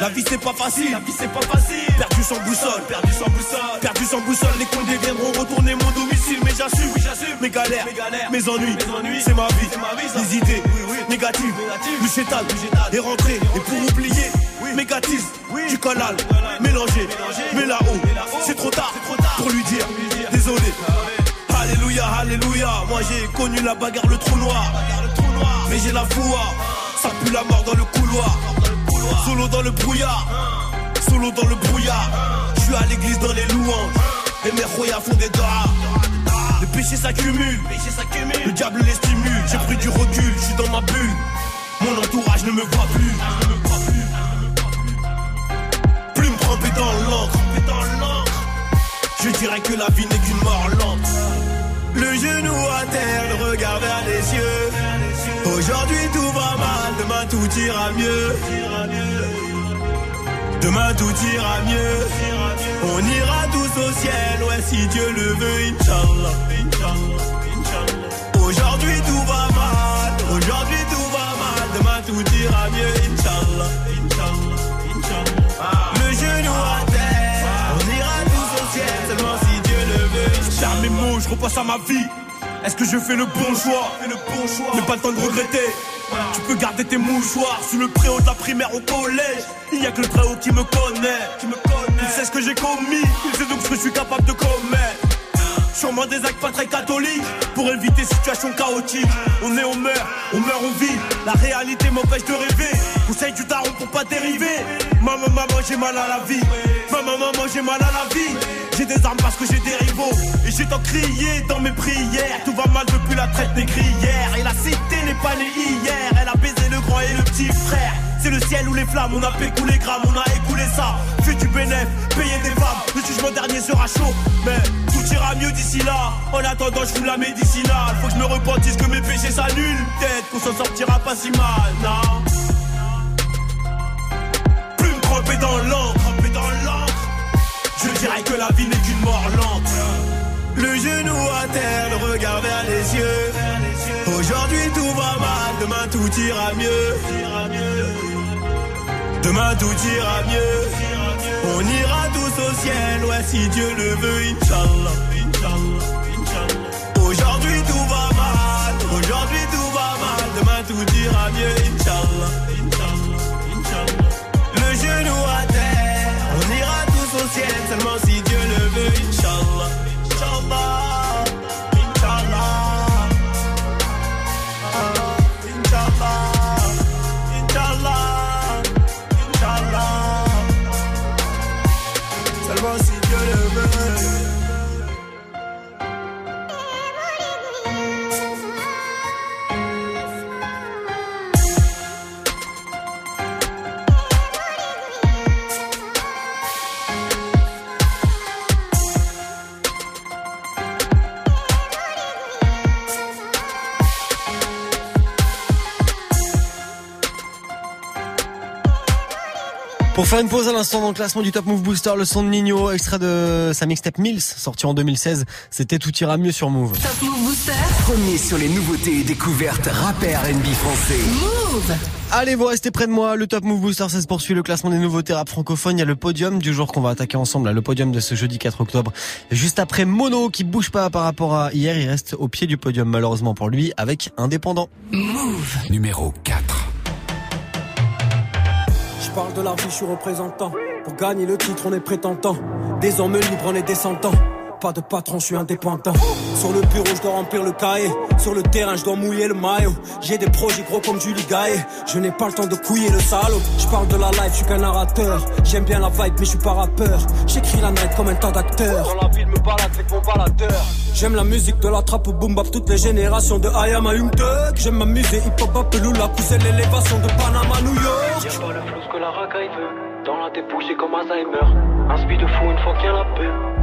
La vie c'est pas facile. La vie c'est pas facile. Perdu sans boussole. Perdu sans boussole. Perdu sans boussole. Les condés viendront retourner mon domicile. Mais j'assume. Mes galères. Mes ennuis. C'est ma vie. Les idées négatives. Du chétal. Et rentrer. Et pour oublier. Mégatisme. Du canal. Mélangé. Moi j'ai connu la bagarre, le trou noir. Mais j'ai la foi. Ça pue la mort dans le couloir. Solo dans le brouillard. Solo dans le brouillard. Je suis à l'église dans les louanges. Et mes royas font des doigts. Le péché s'accumule. Le diable les stimule. J'ai pris du recul, je suis dans ma bulle. Mon entourage ne me voit plus. Plume trempée dans l'encre. Je dirais que la vie n'est qu'une mort lente. Le genou à terre, le regard vers les yeux. Aujourd'hui tout va mal, demain tout ira mieux. Demain tout ira mieux. On ira tous au ciel, ouais si Dieu le veut, Inch'Allah. Aujourd'hui tout va mal, aujourd'hui tout va mal, demain tout ira mieux, Inch'Allah, mots, je repasse à ma vie. Est-ce que je fais le bon choix? Le bon choix. Mais pas le temps de regretter. Tu peux garder tes mouchoirs sous le préau de la primaire au collège. Il n'y a que le très haut qui me connaît. Qui me connaît. Il sait ce que j'ai commis. Il sait donc ce que je suis capable de commettre. Sûrement des actes pas très catholiques pour éviter situation chaotique. On est, on meurt, on meurt, on vit. La réalité m'empêche de rêver. Conseil du daron pour pas dériver. Maman, maman, j'ai mal à la vie. Maman, maman, j'ai mal à la vie. J'ai des armes parce que j'ai des rivaux. Et j'ai tant crié dans mes prières. Tout va mal depuis la traite négrière. Et la cité n'est pas née hier. Elle a baisé le grand et le petit frère. C'est le ciel ou les flammes, on a pécou les grammes, on a écoulé ça. Fait du bénéf, payer des femmes. Le jugement dernier sera chaud, mais tout ira mieux d'ici là. En attendant, je fous la médicinale. Faut que je me repentisse que mes péchés s'annulent. Peut-être qu'on s'en sortira pas si mal, non? Que la vie n'est qu'une mort lente. Le genou à terre, le regard vers les yeux. Aujourd'hui tout va mal, demain tout ira mieux. Demain tout ira mieux. On ira tous au ciel, ouais si Dieu le veut, Inch'Allah. Aujourd'hui tout va mal, aujourd'hui tout va mal, demain tout ira mieux, Inch'Allah. Le genou à terre, seulement si faire une pause à l'instant dans le classement du Top Move Booster, le son de Nino, extrait de sa mixtape Mills, sorti en 2016. C'était Tout ira mieux sur Move. Top Move Booster. Premier sur les nouveautés et découvertes rap et R&B français. Move. Allez, vous restez près de moi. Le Top Move Booster, ça se poursuit. Le classement des nouveautés rap francophones. Il y a le podium du jour qu'on va attaquer ensemble. Là, le podium de ce jeudi 4 octobre. Juste après Mono, qui bouge pas par rapport à hier. Il reste au pied du podium, malheureusement pour lui, avec Indépendant. Move. Numéro 4. Je parle de la vie, je suis représentant. Pour gagner le titre, on est prétentant. Des hommes libres, on est descendants. Pas de patron, je suis indépendant. Sur le bureau, je dois remplir le cahier. Sur le terrain, je dois mouiller le maillot. J'ai des projets gros comme Julie Gaillet. Je n'ai pas le temps de couiller le salaud. Je parle de la life, je suis qu'un narrateur. J'aime bien la vibe, mais je suis pas rappeur. J'écris la night comme un tas d'acteurs. Dans la ville, me balade avec mon baladeur. J'aime la musique de la trappe au boom bap, toutes les générations de I am a. J'aime m'amuser, hip hop, Apelula, pousser l'élévation de Panama, New York. La racaille veut. Dans la débouche, c'est comme Alzheimer. Un speed de fou une fois qu'il y a la paix.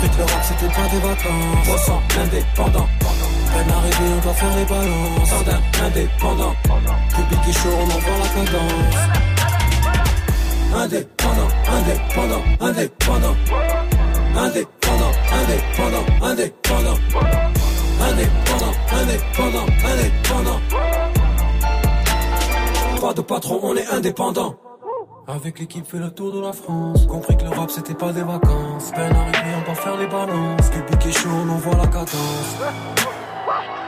Compris que le rap, c'était pas des vacances. On sent indépendant. Peine arrivée, on doit faire les balances. Sardin, indépendant. Public est chaud, on envoie la cadence. Indépendant, indépendant, indépendant. Indépendant, indépendant, indépendant. Indépendant, indépendant, indépendant. Pas de patron, on est indépendant. Avec l'équipe fait le tour de la France. Compris que le rap c'était pas des vacances. Peine arrivée on doit faire les balances. Public est chaud on envoie la cadence.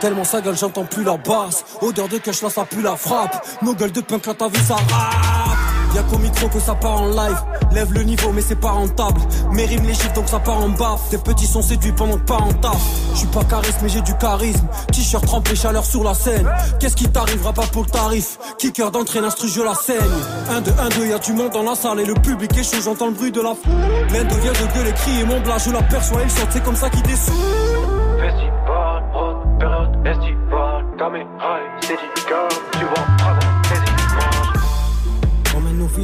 Tellement sa gueule j'entends plus la basse. Odeur de cash là ça pue la frappe. Nos gueules de punk là ta vie ça rappe Y'a qu'au micro que ça part en live. Lève le niveau mais c'est pas rentable. Mes rimes les chiffres donc ça part en baffe. Tes petits sont séduits pendant que pas en taf Je suis pas charisme mais j'ai du charisme. T-shirt trempé chaleur sur la scène. Qu'est-ce qui t'arrivera pas pour le tarif? Kicker d'entrée l'instru je la saigne. 1 2 1 2 y'a du monde dans la salle Et le public est chaud. J'entends le bruit de la foule. L'un devient de gueuler crier mon blas Je l'aperçois il saute c'est comme ça qu'il descend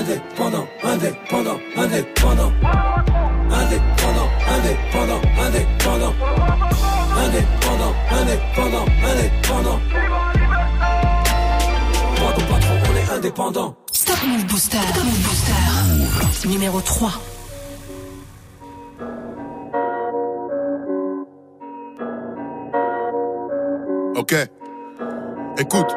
Indépendant, indépendant, indépendant. Indépendant, indépendant, indépendant. Indépendant, indépendant, indépendant. Pas de patron, on est indépendant. Stop Move Booster. Stop Move Booster. Numéro 3. Ok. Écoute.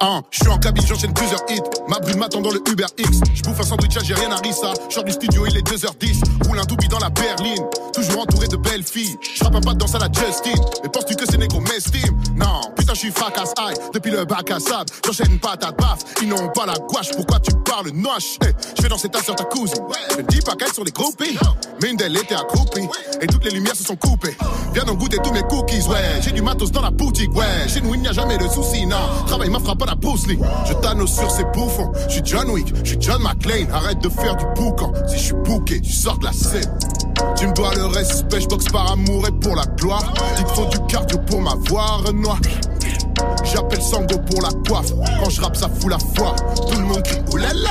Hein, je suis en cabine, j'enchaîne plusieurs hits. Ma brune m'attend dans le Uber X. Je bouffe un sandwich algérien à Rissa. Je du studio, il est 2h10. Roule un doubi dans la berline. Toujours entouré de belles filles. Je un pas de danse à la Justin. Mais penses-tu que c'est négro m'estime? Non, putain, je suis fracasse aïe. Depuis le bac à sable, j'enchaîne pas ta baffe. Ils n'ont pas la gouache, pourquoi tu parles noche? Hey, Je vais danser ta soeur, ta cousine. Ne dis pas qu'elles sont des groupies. Mais une d'elles était accroupie. Et toutes les lumières se sont coupées. Viens donc goûter tous mes cookies, ouais. J'ai du matos dans la boutique, ouais. Chez nous, il n'y a jamais de soucis, non. Travail ma frappe Je t'annonce sur ces bouffons. Je suis John Wick, je suis John McClane. Arrête de faire du boucan. Si je suis bouqué, tu sors de la scène. Tu me dois le respect, je boxe par amour et pour la gloire. Il te faut du cardio pour m'avoir, Renoir. J'appelle Sango pour la coiffe. Quand je rappe, ça fout la foi. Tout le monde crie. Oulala,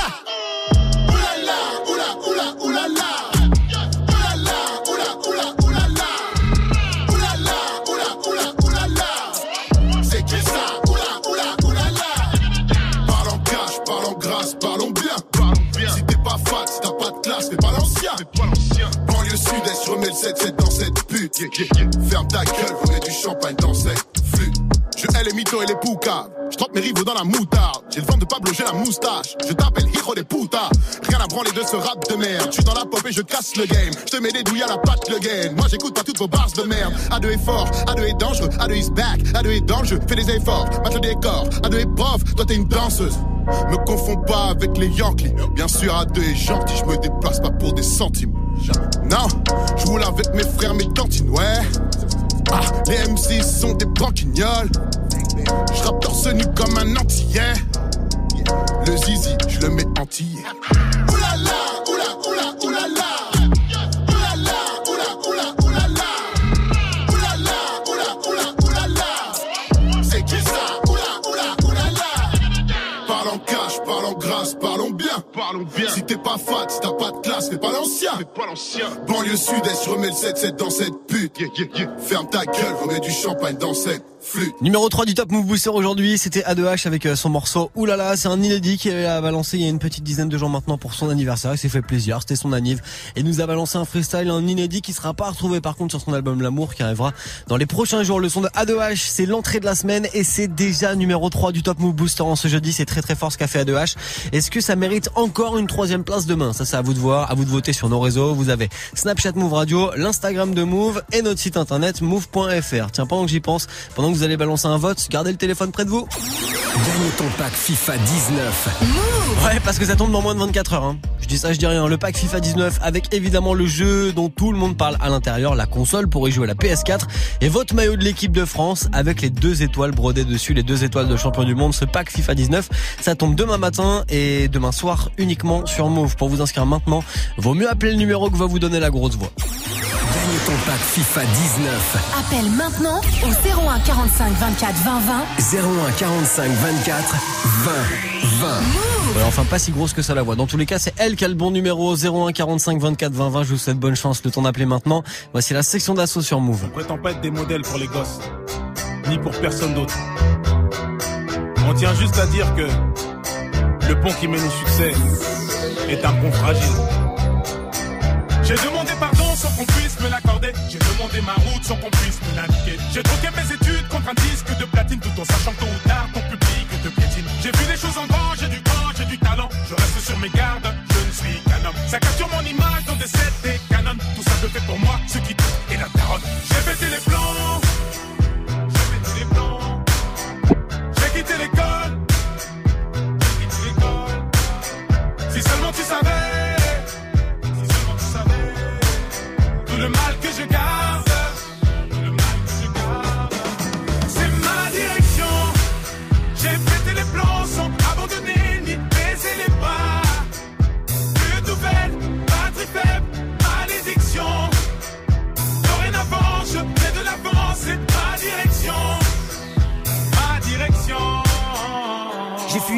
Ferme ta gueule, remets du champagne dans cette flûte. Je hais les mythos et les poucas. Je trempe mes rivaux dans la moutarde. J'ai le vent de Pablo, j'ai la moustache. Je putas. Rien à branler de ce rap de merde. Je suis dans la pop et je casse le game. Je te mets des douilles à la patte le gain. Moi j'écoute pas toutes vos bars de merde. A2 est fort, A2 est dangereux, A2 is back, A2 est jeu. Fais des efforts, mate le décor. A2 est prof, toi t'es une danseuse. Me confonds pas avec les Yankees. Bien sûr, A2 est gentil, je me déplace pas pour des centimes. Non, je roule avec mes frères, mes tantines, ouais. Ah, les MC sont des branquignoles. Je rappe torse nu comme un antillais. Le zizi, je le mets entier. Oulala, oula, oula, oulala. Oulala, oula, oula, oulala. Oulala, oula, oula, oulala. C'est qui ça Oula, oula, oulala. Parle en cash, parle en grâce, parlons bien. Parlons bien. Si t'es pas fat, si t'as pas de classe, t'es pas l'ancien. T'es pas l'ancien. Banlieue sud-est, je remets le 7-7 dans cette pute. Yeah, yeah, yeah. Ferme ta gueule, remets du champagne dans cette Numéro 3 du Top Move Booster aujourd'hui, c'était A2H avec euh, son morceau Oulala, c'est un inédit qui a balancé il y a une petite dizaine de jours maintenant pour son anniversaire, il s'est fait plaisir, c'était son anniv et nous a balancé un freestyle, un inédit qui sera pas retrouvé par contre sur son album L'amour qui arrivera dans les prochains jours. Le son de A2H, c'est l'entrée de la semaine et c'est déjà numéro 3 du Top Move Booster en ce jeudi, c'est très très fort ce qu'a fait A2H. Est-ce que ça mérite encore une troisième place demain? Ça c'est à vous de voir, à vous de voter sur nos réseaux. Vous avez Snapchat Move Radio, l'Instagram de Move et notre site internet move.fr. Tiens, pendant que j'y pense, pendant que vous allez balancer un vote, gardez le téléphone près de vous. Gagne ton pack FIFA 19. Ouais, parce que ça tombe dans moins de 24 heures. Hein. Je dis ça, je dis rien. Le pack FIFA 19 avec évidemment le jeu dont tout le monde parle à l'intérieur, la console pour y jouer à la PS4 et votre maillot de l'équipe de France avec les deux étoiles brodées dessus, les deux étoiles de champion du monde. Ce pack FIFA 19, ça tombe demain matin et demain soir uniquement sur Move. Pour vous inscrire maintenant, vaut mieux appeler le numéro que va vous donner la grosse voix. Gagne ton pack FIFA 19. Appelle maintenant au 01 45 24 20 20. 01 45 24 20 20. Ouais, enfin pas si grosse que ça la voix. Dans tous les cas, c'est elle qui a le bon numéro 01 45 24 20 20. Je vous souhaite bonne chance. Le temps d'appeler maintenant. Voici la section d'assaut sur Move. On prétend pas être des modèles pour les gosses, ni pour personne d'autre? On tient juste à dire que le pont qui mène au succès est un pont fragile. J'ai demandé Ma route sans qu'on puisse me l'indiquer. J'ai troqué mes études contre un disque de platine tout en sachant tôt ou tard ton public te piétine. J'ai vu les choses en grand, j'ai du temps, j'ai du talent. Je reste sur mes gardes, je ne suis qu'un. Ça capture mon image dans des sets des canons. Tout ça te fait pour moi ce qui tout est la taronne. J'ai pété les plombs.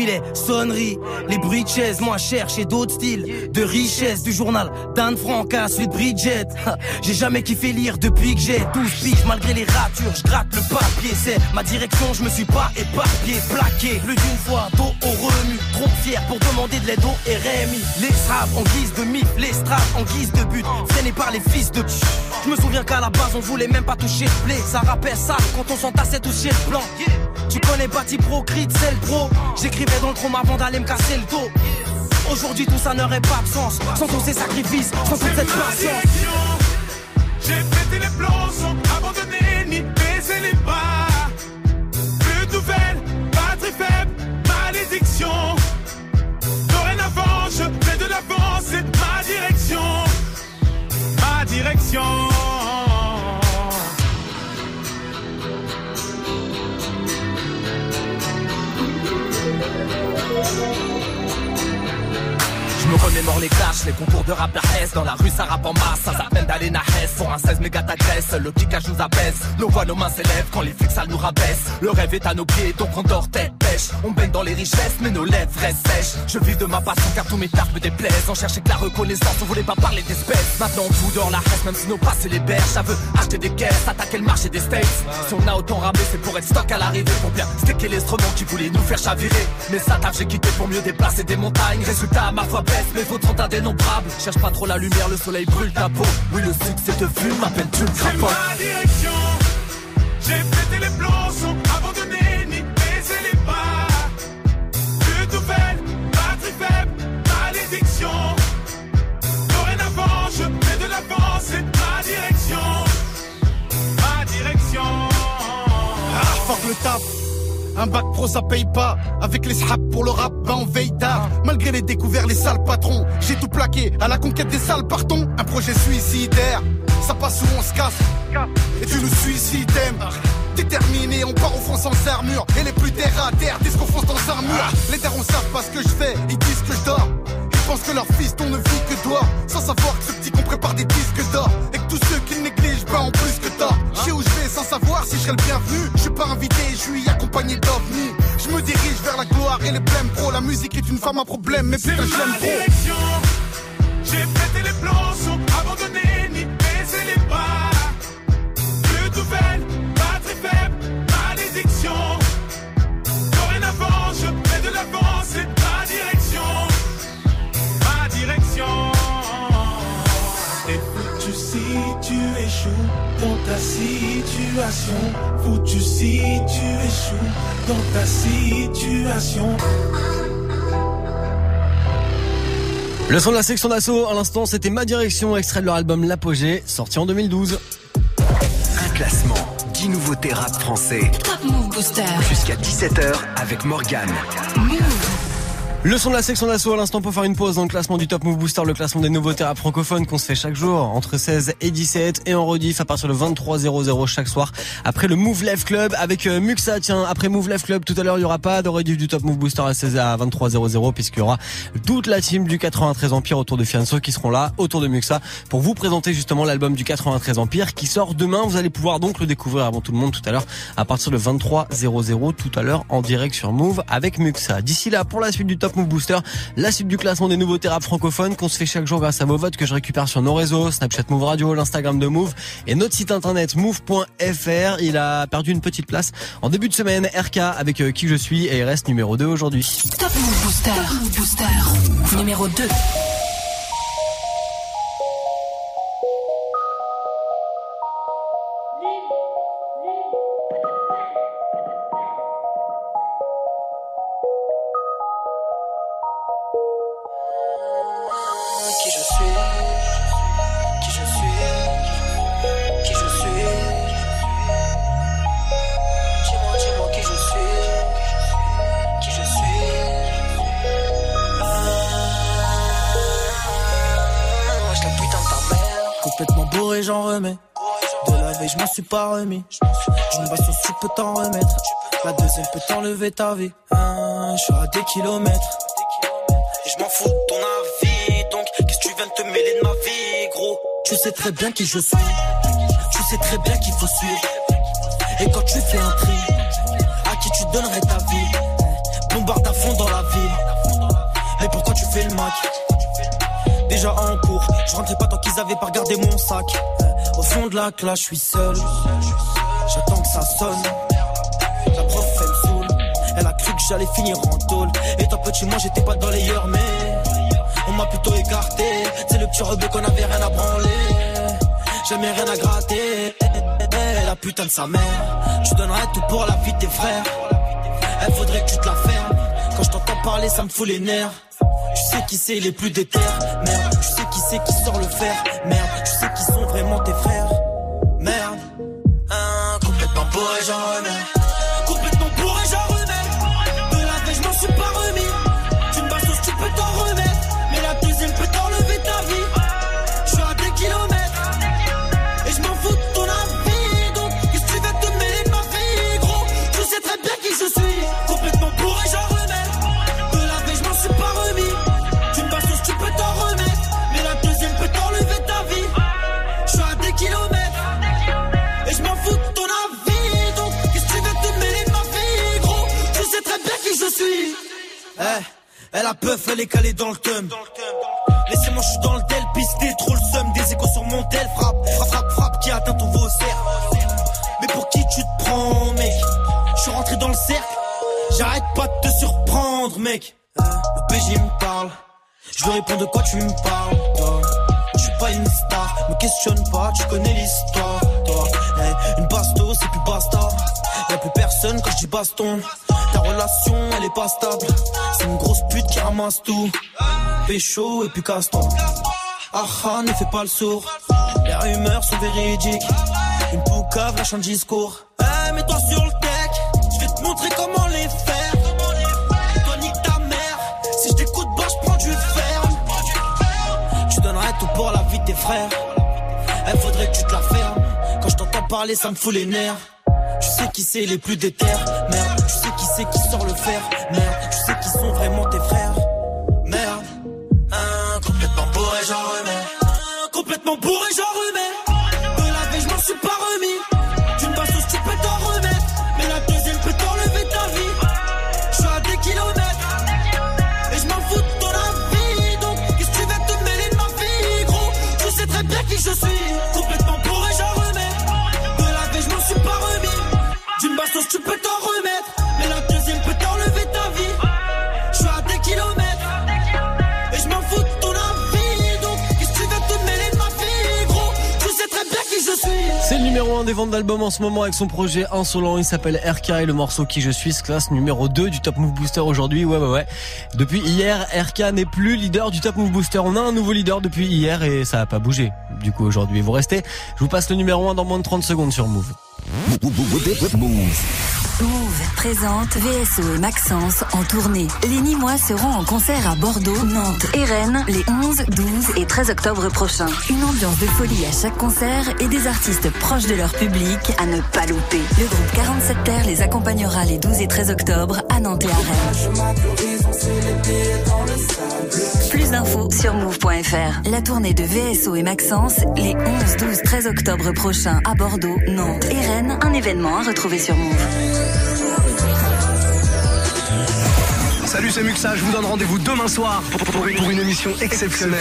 Les sonneries, les bruits de chaises. Moi, cherche et d'autres styles de richesse. Du journal d'Anne Frank à de Bridget. J'ai jamais kiffé lire depuis que j'ai 12 piges. Malgré les ratures, je gratte le papier. C'est ma direction, je me suis pas éparpillé, plaqué. Plus d'une fois, dos au remue. Trop fier pour demander de l'aide au RMI. Les straps en guise de mif, les straps en guise de but. Freinés par les fils de Je me souviens qu'à la base, on voulait même pas toucher le blé. Ça rappelle ça quand on s'entassait toucher le blanc. Tu connais Pro, Crit, c'est le pro. J'écrivais dans le chrome avant d'aller me casser le dos. Aujourd'hui, tout ça n'aurait pas de sens. Sans tous ces sacrifices, sans toute cette patience. J'ai pété les plombs sans abandonner ni baisser les pas. Plus de nouvelles, batterie faible, malédiction. Dorénavant, je fais de l'avance, c'est ma direction. Ma direction. Je me remémore les clashs, les concours de rap S Dans la rue ça rappe en masse, ça s'appelle d'aller Hess Pour un 16 méga t'agresse, le kickage nous apaise Nos voix, nos mains s'élèvent quand les flics ça nous rabaisse. Le rêve est à nos pieds, donc on dort tête pêche. On baigne dans les richesses, mais nos lèvres restent sèches. Je vis de ma passion car tous mes tartes me déplaisent. On cherchait que la reconnaissance, on voulait pas parler d'espèces. Maintenant on fout dans la reste, même si nos passés les berges. Ça veut acheter des caisses, attaquer le marché des States. Si on a autant ramé, c'est pour être stock à l'arrivée. Pour bien sticker l'instrument qui voulait nous faire chavirer. Mais ça taf j'ai quitté pour mieux déplacer des montagnes. Résultat ma foi baisse, mes fautes sont indénombrables Cherche pas trop la lumière, le soleil brûle ta peau Oui le succès te fume, m'appelle-tu le C'est crapaud ma direction. J'ai pété les plombs sans abandonner ni baisser les pas. Plus de nouvelles, batterie faible, malédiction. Dorénavant, je fais de l'avance, c'est ma direction. Ma direction. Ah, fuck le taf. Un bac pro ça paye pas. Avec les sraps pour le rap ben on veille tard Malgré les découverts les sales patrons J'ai tout plaqué. À la conquête des sales partons. Un projet suicidaire. Ça passe où on se casse? Et tu nous suicides Déterminé, on part au front sans armure. Et les plus terre à terre disent qu'on fonce dans un mur. Les darons savent pas ce que je fais Ils disent que je dors. Ils pensent que leur fils on ne vit que d'or Sans savoir que ce petit qu'on prépare des disques d'or. Et que tous ceux qui le négligent ben ont plus que tort sais où je vais sans savoir si je serai le bienvenu. Je suis pas invité, je suis accompagné d'ovnis. Je me dirige vers la gloire et les blèmes pro La musique est une femme à problème. Mais putain je l'aime trop. J'ai pété les plombs ta situation. Foutu si tu échoues dans ta situation. Le son de la section d'assaut, à l'instant, c'était Ma Direction, extrait de leur album L'Apogée, sorti en 2012. Un classement, 10 nouveautés rap français. Top Move Booster. Jusqu'à 17h avec Morgane. Le son de la section d'assaut à l'instant pour faire une pause dans le classement du Top Move Booster, le classement des nouveautés rap francophones qu'on se fait chaque jour entre 16 et 17 et en rediff à partir de 23h00 chaque soir après le Move Live Club avec euh, Muxa. Tiens, après Move Live Club tout à l'heure, il y aura pas de rediff du Top Move Booster à 16 à 23h00 puisqu'il y aura toute la team du 93 Empire autour de Fianso qui seront là autour de Muxa pour vous présenter justement l'album du 93 Empire qui sort demain. Vous allez pouvoir donc le découvrir avant tout le monde tout à l'heure à partir de 23h00 tout à l'heure en direct sur Move avec Muxa. D'ici là, pour la suite du Top Move Booster, la suite du classement des nouveaux rap francophones qu'on se fait chaque jour grâce à vos votes que je récupère sur nos réseaux, Snapchat Move Radio, l'Instagram de Move et notre site internet move.fr. Il a perdu une petite place en début de semaine. RK avec euh, qui je suis et il reste numéro 2 aujourd'hui. Top Move Booster. Booster. Numéro 2. Une baston, tu peux t'en remettre. La deuxième peut t'enlever ta vie. Ah, je suis à des kilomètres. Et je m'en fous de ton avis Donc qu'est-ce que tu viens de te mêler de ma vie gros? Tu sais très bien qui je suis. Tu sais très bien qu'il faut suivre. Et quand tu fais un tri, à qui tu donnerais ta vie? Bombarde à fond dans la Mac? Déjà en cours, je rentrais pas tant qu'ils avaient pas regardé mon sac. Au fond de la classe, je suis seul. J'attends que ça sonne. La prof, elle me saoule. Elle a cru que j'allais finir en tôle. Étant petit, moi j'étais pas dans les heures, mais on m'a plutôt écarté. C'est le petit rebeu qu'on avait rien à branler. J'aimais rien à gratter. La putain de sa mère. Tu donnerais tout pour la vie de tes frères. Elle faudrait que tu te la fermes. Quand je t'entends parler, ça me fout les nerfs. Tu sais qui c'est les plus déter. Merde, tu sais qui c'est qui sort le fer. Merde, tu sais qui sont vraiment tes frères. Merde, hein, complètement bourré, j'en peuf, elle est calée dans le thum. Laissez-moi, je suis dans le tel, pisté, trop le seum. Des échos sur mon tel, frappe, frappe, frappe, frappe, qui atteint ton cerf. Mais pour qui tu te prends, mec? Je suis rentré dans le cercle. J'arrête pas de te surprendre, mec. Le PJ me parle. Je lui réponds de quoi tu me parles, toi? Je suis pas une star, me questionne pas, tu connais l'histoire, toi. Eh, une basto, c'est plus basta. Y'a plus personne quand je dis baston. Ta relation, elle est pas stable. Ramasse tout. Pécho et puis casse-toi. Ah ah, ne fais pas le sourd. Les rumeurs sont véridiques. Une poucave lâche un discours. Eh, mets-toi sur le deck. Je vais te montrer comment les faire. Toi, nique ta mère. Si je t'écoute, bah, je prends du fer. Tu donnerais tout pour la vie de tes frères. Elle faudrait que tu te la fermes. Quand je t'entends parler, ça me fout les nerfs. Tu sais qui c'est les plus déter. Merde, tu sais qui c'est qui sort le fer. Merde, tu sais qui sont vraiment tes frères. Numéro 1 des ventes d'albums en ce moment avec son projet Insolent. Il s'appelle RK et le morceau Qui je suis se classe numéro 2 du Top Move Booster aujourd'hui. Ouais, ouais, ouais. Depuis hier, RK n'est plus leader du Top Move Booster. On a un nouveau leader depuis hier et ça a pas bougé. Du coup, aujourd'hui, vous restez. Je vous passe le numéro 1 dans moins de 30 secondes sur. Move présente VSO et Maxence en tournée. Les Nîmois seront en concert à Bordeaux, Nantes et Rennes les 11, 12 et 13 octobre prochains. Une ambiance de folie à chaque concert et des artistes proches de leur public à ne pas louper. Le groupe 47 Terre les accompagnera les 12 et 13 octobre à Nantes et à Rennes. D'infos sur move.fr. La tournée de VSO et Maxence les 11, 12, 13 octobre prochains à Bordeaux, Nantes et Rennes. Un événement à retrouver sur Move. Salut, c'est Muxa, je vous donne rendez-vous demain soir pour, pour une, pour une émission exceptionnelle.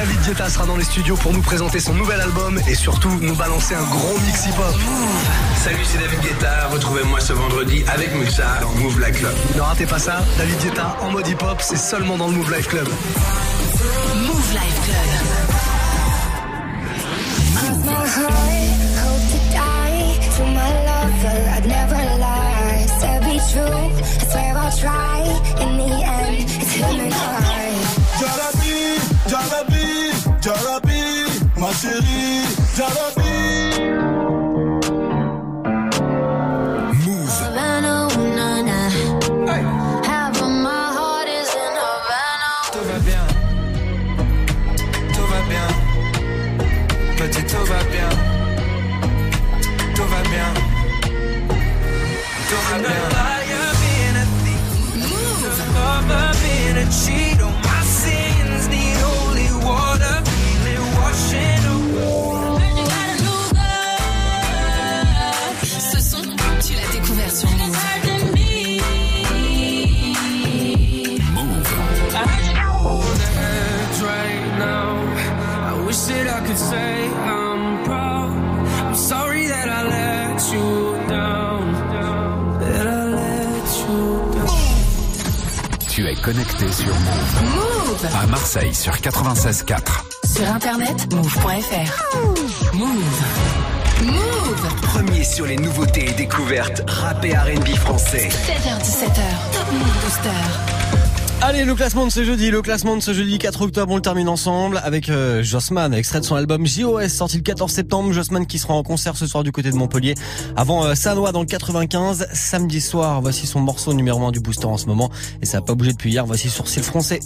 David Guetta sera dans les studios pour nous présenter son nouvel album et surtout nous balancer un gros mix hip-hop. Salut, c'est David Guetta. Retrouvez-moi ce vendredi avec Muxa dans Move Life Club. Ne ratez pas ça, David Guetta en mode hip-hop, c'est seulement dans le Move Life Club. Move Life Club. My heart, hope to die to my lover. I'd never lie. Said be true. I swear I'll try. In the end, it's him and I. Jarabi, Jarabi, ma chérie, Jarabi. Havana, ooh, na, na. Half of my heart is in Havana. Tout va bien, tout va bien, petit tout va bien, tout va bien, tout va bien. Being a cheat connecté sur Move. Move À Marseille sur 96.4. Sur internet, move.fr. Move. Move Premier sur les nouveautés et découvertes rap et R&B français. 7h17h, Top Move Booster. Allez, le classement de ce jeudi, le classement de ce jeudi 4 octobre, on le termine ensemble avec euh, Jossman, extrait de son album JOS sorti le 14 septembre. Jossman qui sera en concert ce soir du côté de Montpellier. Avant euh, Sanois dans le 95, samedi soir, voici son morceau numéro 1 du booster en ce moment. Et ça n'a pas bougé depuis hier, voici Sourcil Français.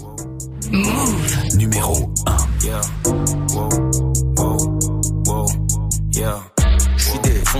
Move Numéro 1. Yeah. Wow. Wow. Wow. Yeah.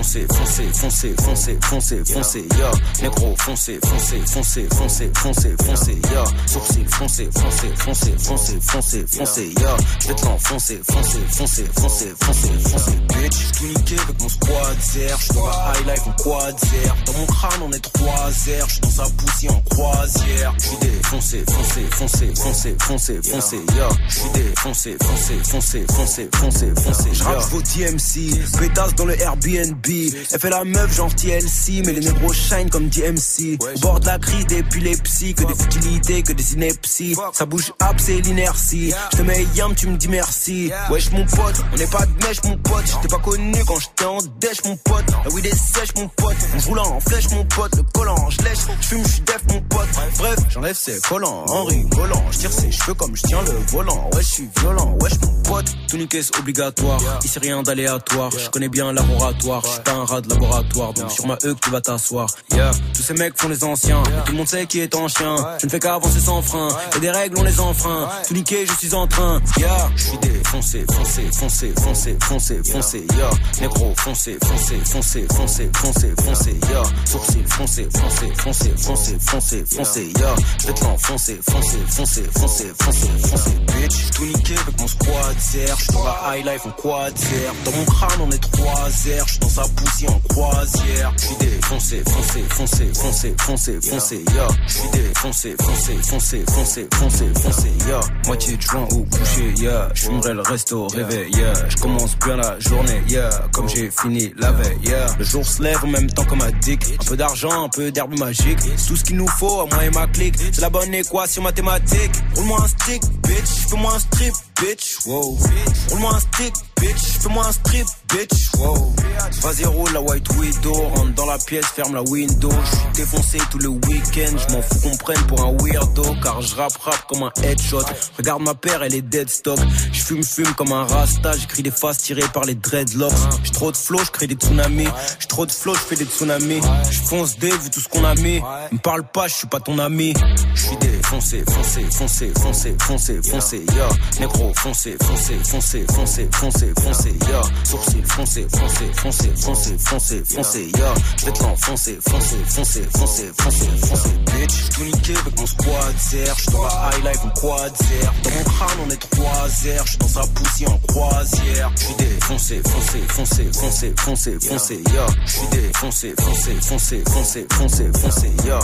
Défoncé, foncé, foncé, foncé, foncé, foncé, yeah. Négro, foncé, foncé, foncé, foncé, foncé, foncé, yeah. Sourcil, foncé, foncé, foncé, foncé, foncé, foncé, yeah. J'vais te l'enfoncer, foncé, foncé, foncé, foncé, foncé, bitch. J'suis niqué avec mon squad zer. J'suis dans la high life en quad zer. Dans mon crâne, on est trois zer. J'suis dans sa poussière en croisière. J'suis défoncé, foncé, foncé, foncé, foncé, foncé, yeah. J'suis défoncé, foncé, foncé, foncé, foncé, foncé, J'rappe vos DMC, pétasse dans le Airbnb. Elle fait la meuf genre TLC, mais les négros shine comme DMC. Au bord de la crise d'épilepsie, que des futilités, que des inepties. Ça bouge up, c'est l'inertie. Je te mets yam, tu me dis merci. Wesh mon pote, on n'est pas de mèche mon pote. J'étais pas connu quand j'étais en dèche mon pote. La weed est sèche mon pote. On roulant en flèche mon pote. Le collant, je lèche, je fume, je def mon pote. Bref, j'enlève ses collants en rigolant. Je tire ses cheveux comme je tiens le volant. Ouais, je suis violent, wesh mon pote. Tout niquer c'est obligatoire. Ici rien d'aléatoire. Je connais bien laboratoire. Je suis pas un rat de laboratoire. Donc sur ma E que tu vas t'asseoir. Yeah, tous ces mecs font les anciens. Tout le monde sait qui est en chien. Je ne fais qu'avancer sans frein. Et des règles on les enfreint. Tout niquer, je suis en train. Yeah, je suis défoncé, foncé, foncé, foncé, foncé, foncé. Yeah, négro, foncé, foncé, foncé, foncé, foncé, foncé. Yeah, sourcil, foncé, foncé, foncé, foncé, foncé, foncé. Yeah, je vais te l'enfoncer, foncé, foncé, foncé, foncé, foncé, bitch. Tout niqué avec mon squad zer. J'suis dans la high life en quad. Dans mon crâne on est trois zer. J'suis dans sa poussière en croisière. J'suis défoncé, foncé, foncé, foncé, foncé, foncé. Yeah, j'suis défoncé, foncé, foncé, foncé, foncé, foncé. Yeah, moitié de joint au coucher. Yeah, j'fumerai le resto réveil. Yeah, j'commence bien la journée. Yeah, comme j'ai fini la veille. Yeah, le jour se lève en même temps comme un dick. Un peu d'argent, un peu d'herbe magique. C'est tout ce qu'il nous faut à moi et ma clique. C'est la bonne équation mathématique. Roule-moi un stick, bitch. Fais-moi un strip, bitch. Wow. Roule-moi un stick, bitch. Fais-moi un strip, bitch. Wow. Vas-y, roule la white widow. Rentre dans la pièce, ferme la window. J'suis défoncé tout le week-end. J'm'en fous qu'on prenne pour un weirdo. Car je rap comme un headshot. Regarde ma paire, elle est dead stock. J'fume, fume comme un rasta. J'écris des faces tirées par les dreadlocks. J'ai trop de flow, j'crée des tsunamis. J'ai trop de flow, j'fais des tsunamis. J'fonce des, vu tout ce qu'on a mis. Me parle pas, j'suis pas ton ami. J'suis défoncé, foncé, foncé, foncé, foncé, foncé, yeah. Négro, foncé, foncé, foncé, foncé, foncé, foncé, yeah. Sourcil, foncé, foncé, foncé, foncé, foncé, foncé, yeah. J'vais te l'enfoncer, foncé, foncé, foncé, foncé, foncé, bitch. J'suis tout niqué avec mon squad zer. J'suis dans la high life en quad zer. Dans mon crâne on est trois zer. J'suis dans sa poussière en croisière. J'suis défoncé, foncé, foncé, foncé, foncé, foncé, yeah. J'suis défoncé, foncé, foncé, foncé, foncé, foncé, yeah.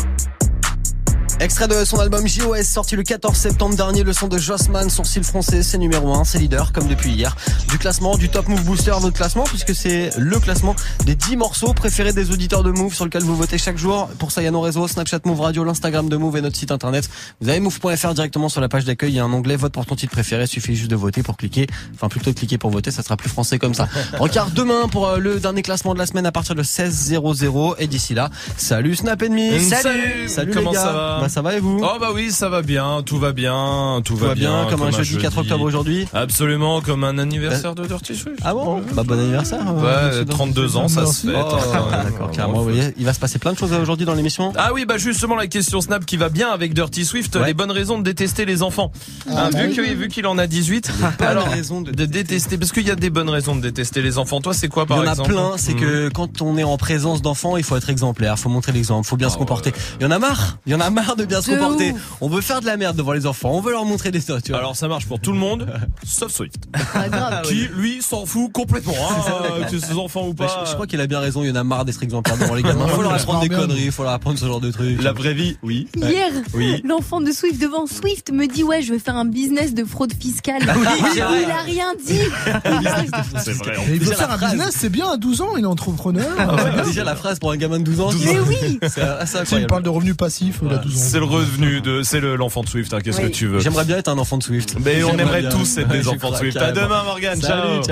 Extrait de son album JOS sorti le 14 septembre dernier, le son de Jossman, sourcil français, c'est numéro 1, c'est leader comme depuis hier. Du classement, du Top Move Booster, notre classement, puisque c'est le classement des 10 morceaux préférés des auditeurs de Move sur lequel vous votez chaque jour. Pour ça, il y a nos réseaux, Snapchat Move Radio, l'Instagram de Move et notre site internet. Vous avez move.fr directement sur la page d'accueil, il y a un onglet vote pour ton titre préféré, il suffit juste de voter pour cliquer. Enfin, plutôt de cliquer pour voter, ça sera plus français comme ça. Regarde demain pour euh, le dernier classement de la semaine à partir de 16.00 et d'ici là, salut Snap Enemy Salut Salut Comment les gars ça va Bah ça va et vous? Oh bah oui, ça va bien, tout va bien, tout, Tout va bien, comme un jeudi 4 octobre aujourd'hui? Absolument, comme un anniversaire de Dirty Swift. Ah bon? Bah bon anniversaire. euh, Ouais, monsieur 32 ans, ça se fait. Oh, D'accord, carrément. vous voyez, il va se passer plein de choses aujourd'hui dans l'émission. Ah oui, bah justement la question Snap qui va bien avec Dirty Swift, les bonnes raisons de détester les enfants. Ah, Hein, bah vu oui. qu'il en a 18, alors raisons de, détester parce qu'il y a des bonnes raisons de détester les enfants. Toi, c'est quoi Il par y en a exemple? plein, c'est que quand on est en présence d'enfants, il faut être exemplaire, faut montrer l'exemple, faut bien se comporter. Il y en a marre, il y en a marre de bien se comporter. ouf. On veut faire de la merde devant les enfants. On veut leur montrer des choses, tu vois. Alors ça marche pour tout le monde, sauf Swift. Ah. Qui, lui, s'en fout complètement, hein, que ses enfants ou Mais pas. je, je crois qu'il a bien raison, il y en a marre d'être exemplaire devant les gamins. Faut leur apprendre des conneries, faut leur apprendre ce genre de trucs. La vraie vie, oui. Hier, Oui. l'enfant de Swift devant Swift me dit ouais je vais faire un business de fraude fiscale. Oui, il a rien dit. C'est vrai. Il veut faire un phrase. business, c'est bien, à 12 ans, il est entrepreneur. Ah ouais, déjà la phrase pour un gamin de 12 ans. Mais oui. C'est assez il parle de revenus passifs, il a 12 ans. C'est le revenu de, c'est le, l'enfant de Swift, hein, qu'est-ce Oui. que tu veux? J'aimerais bien être un enfant de Swift. Mais on aimerait bien. tous être des enfants de Swift. À demain, Ciao. ciao.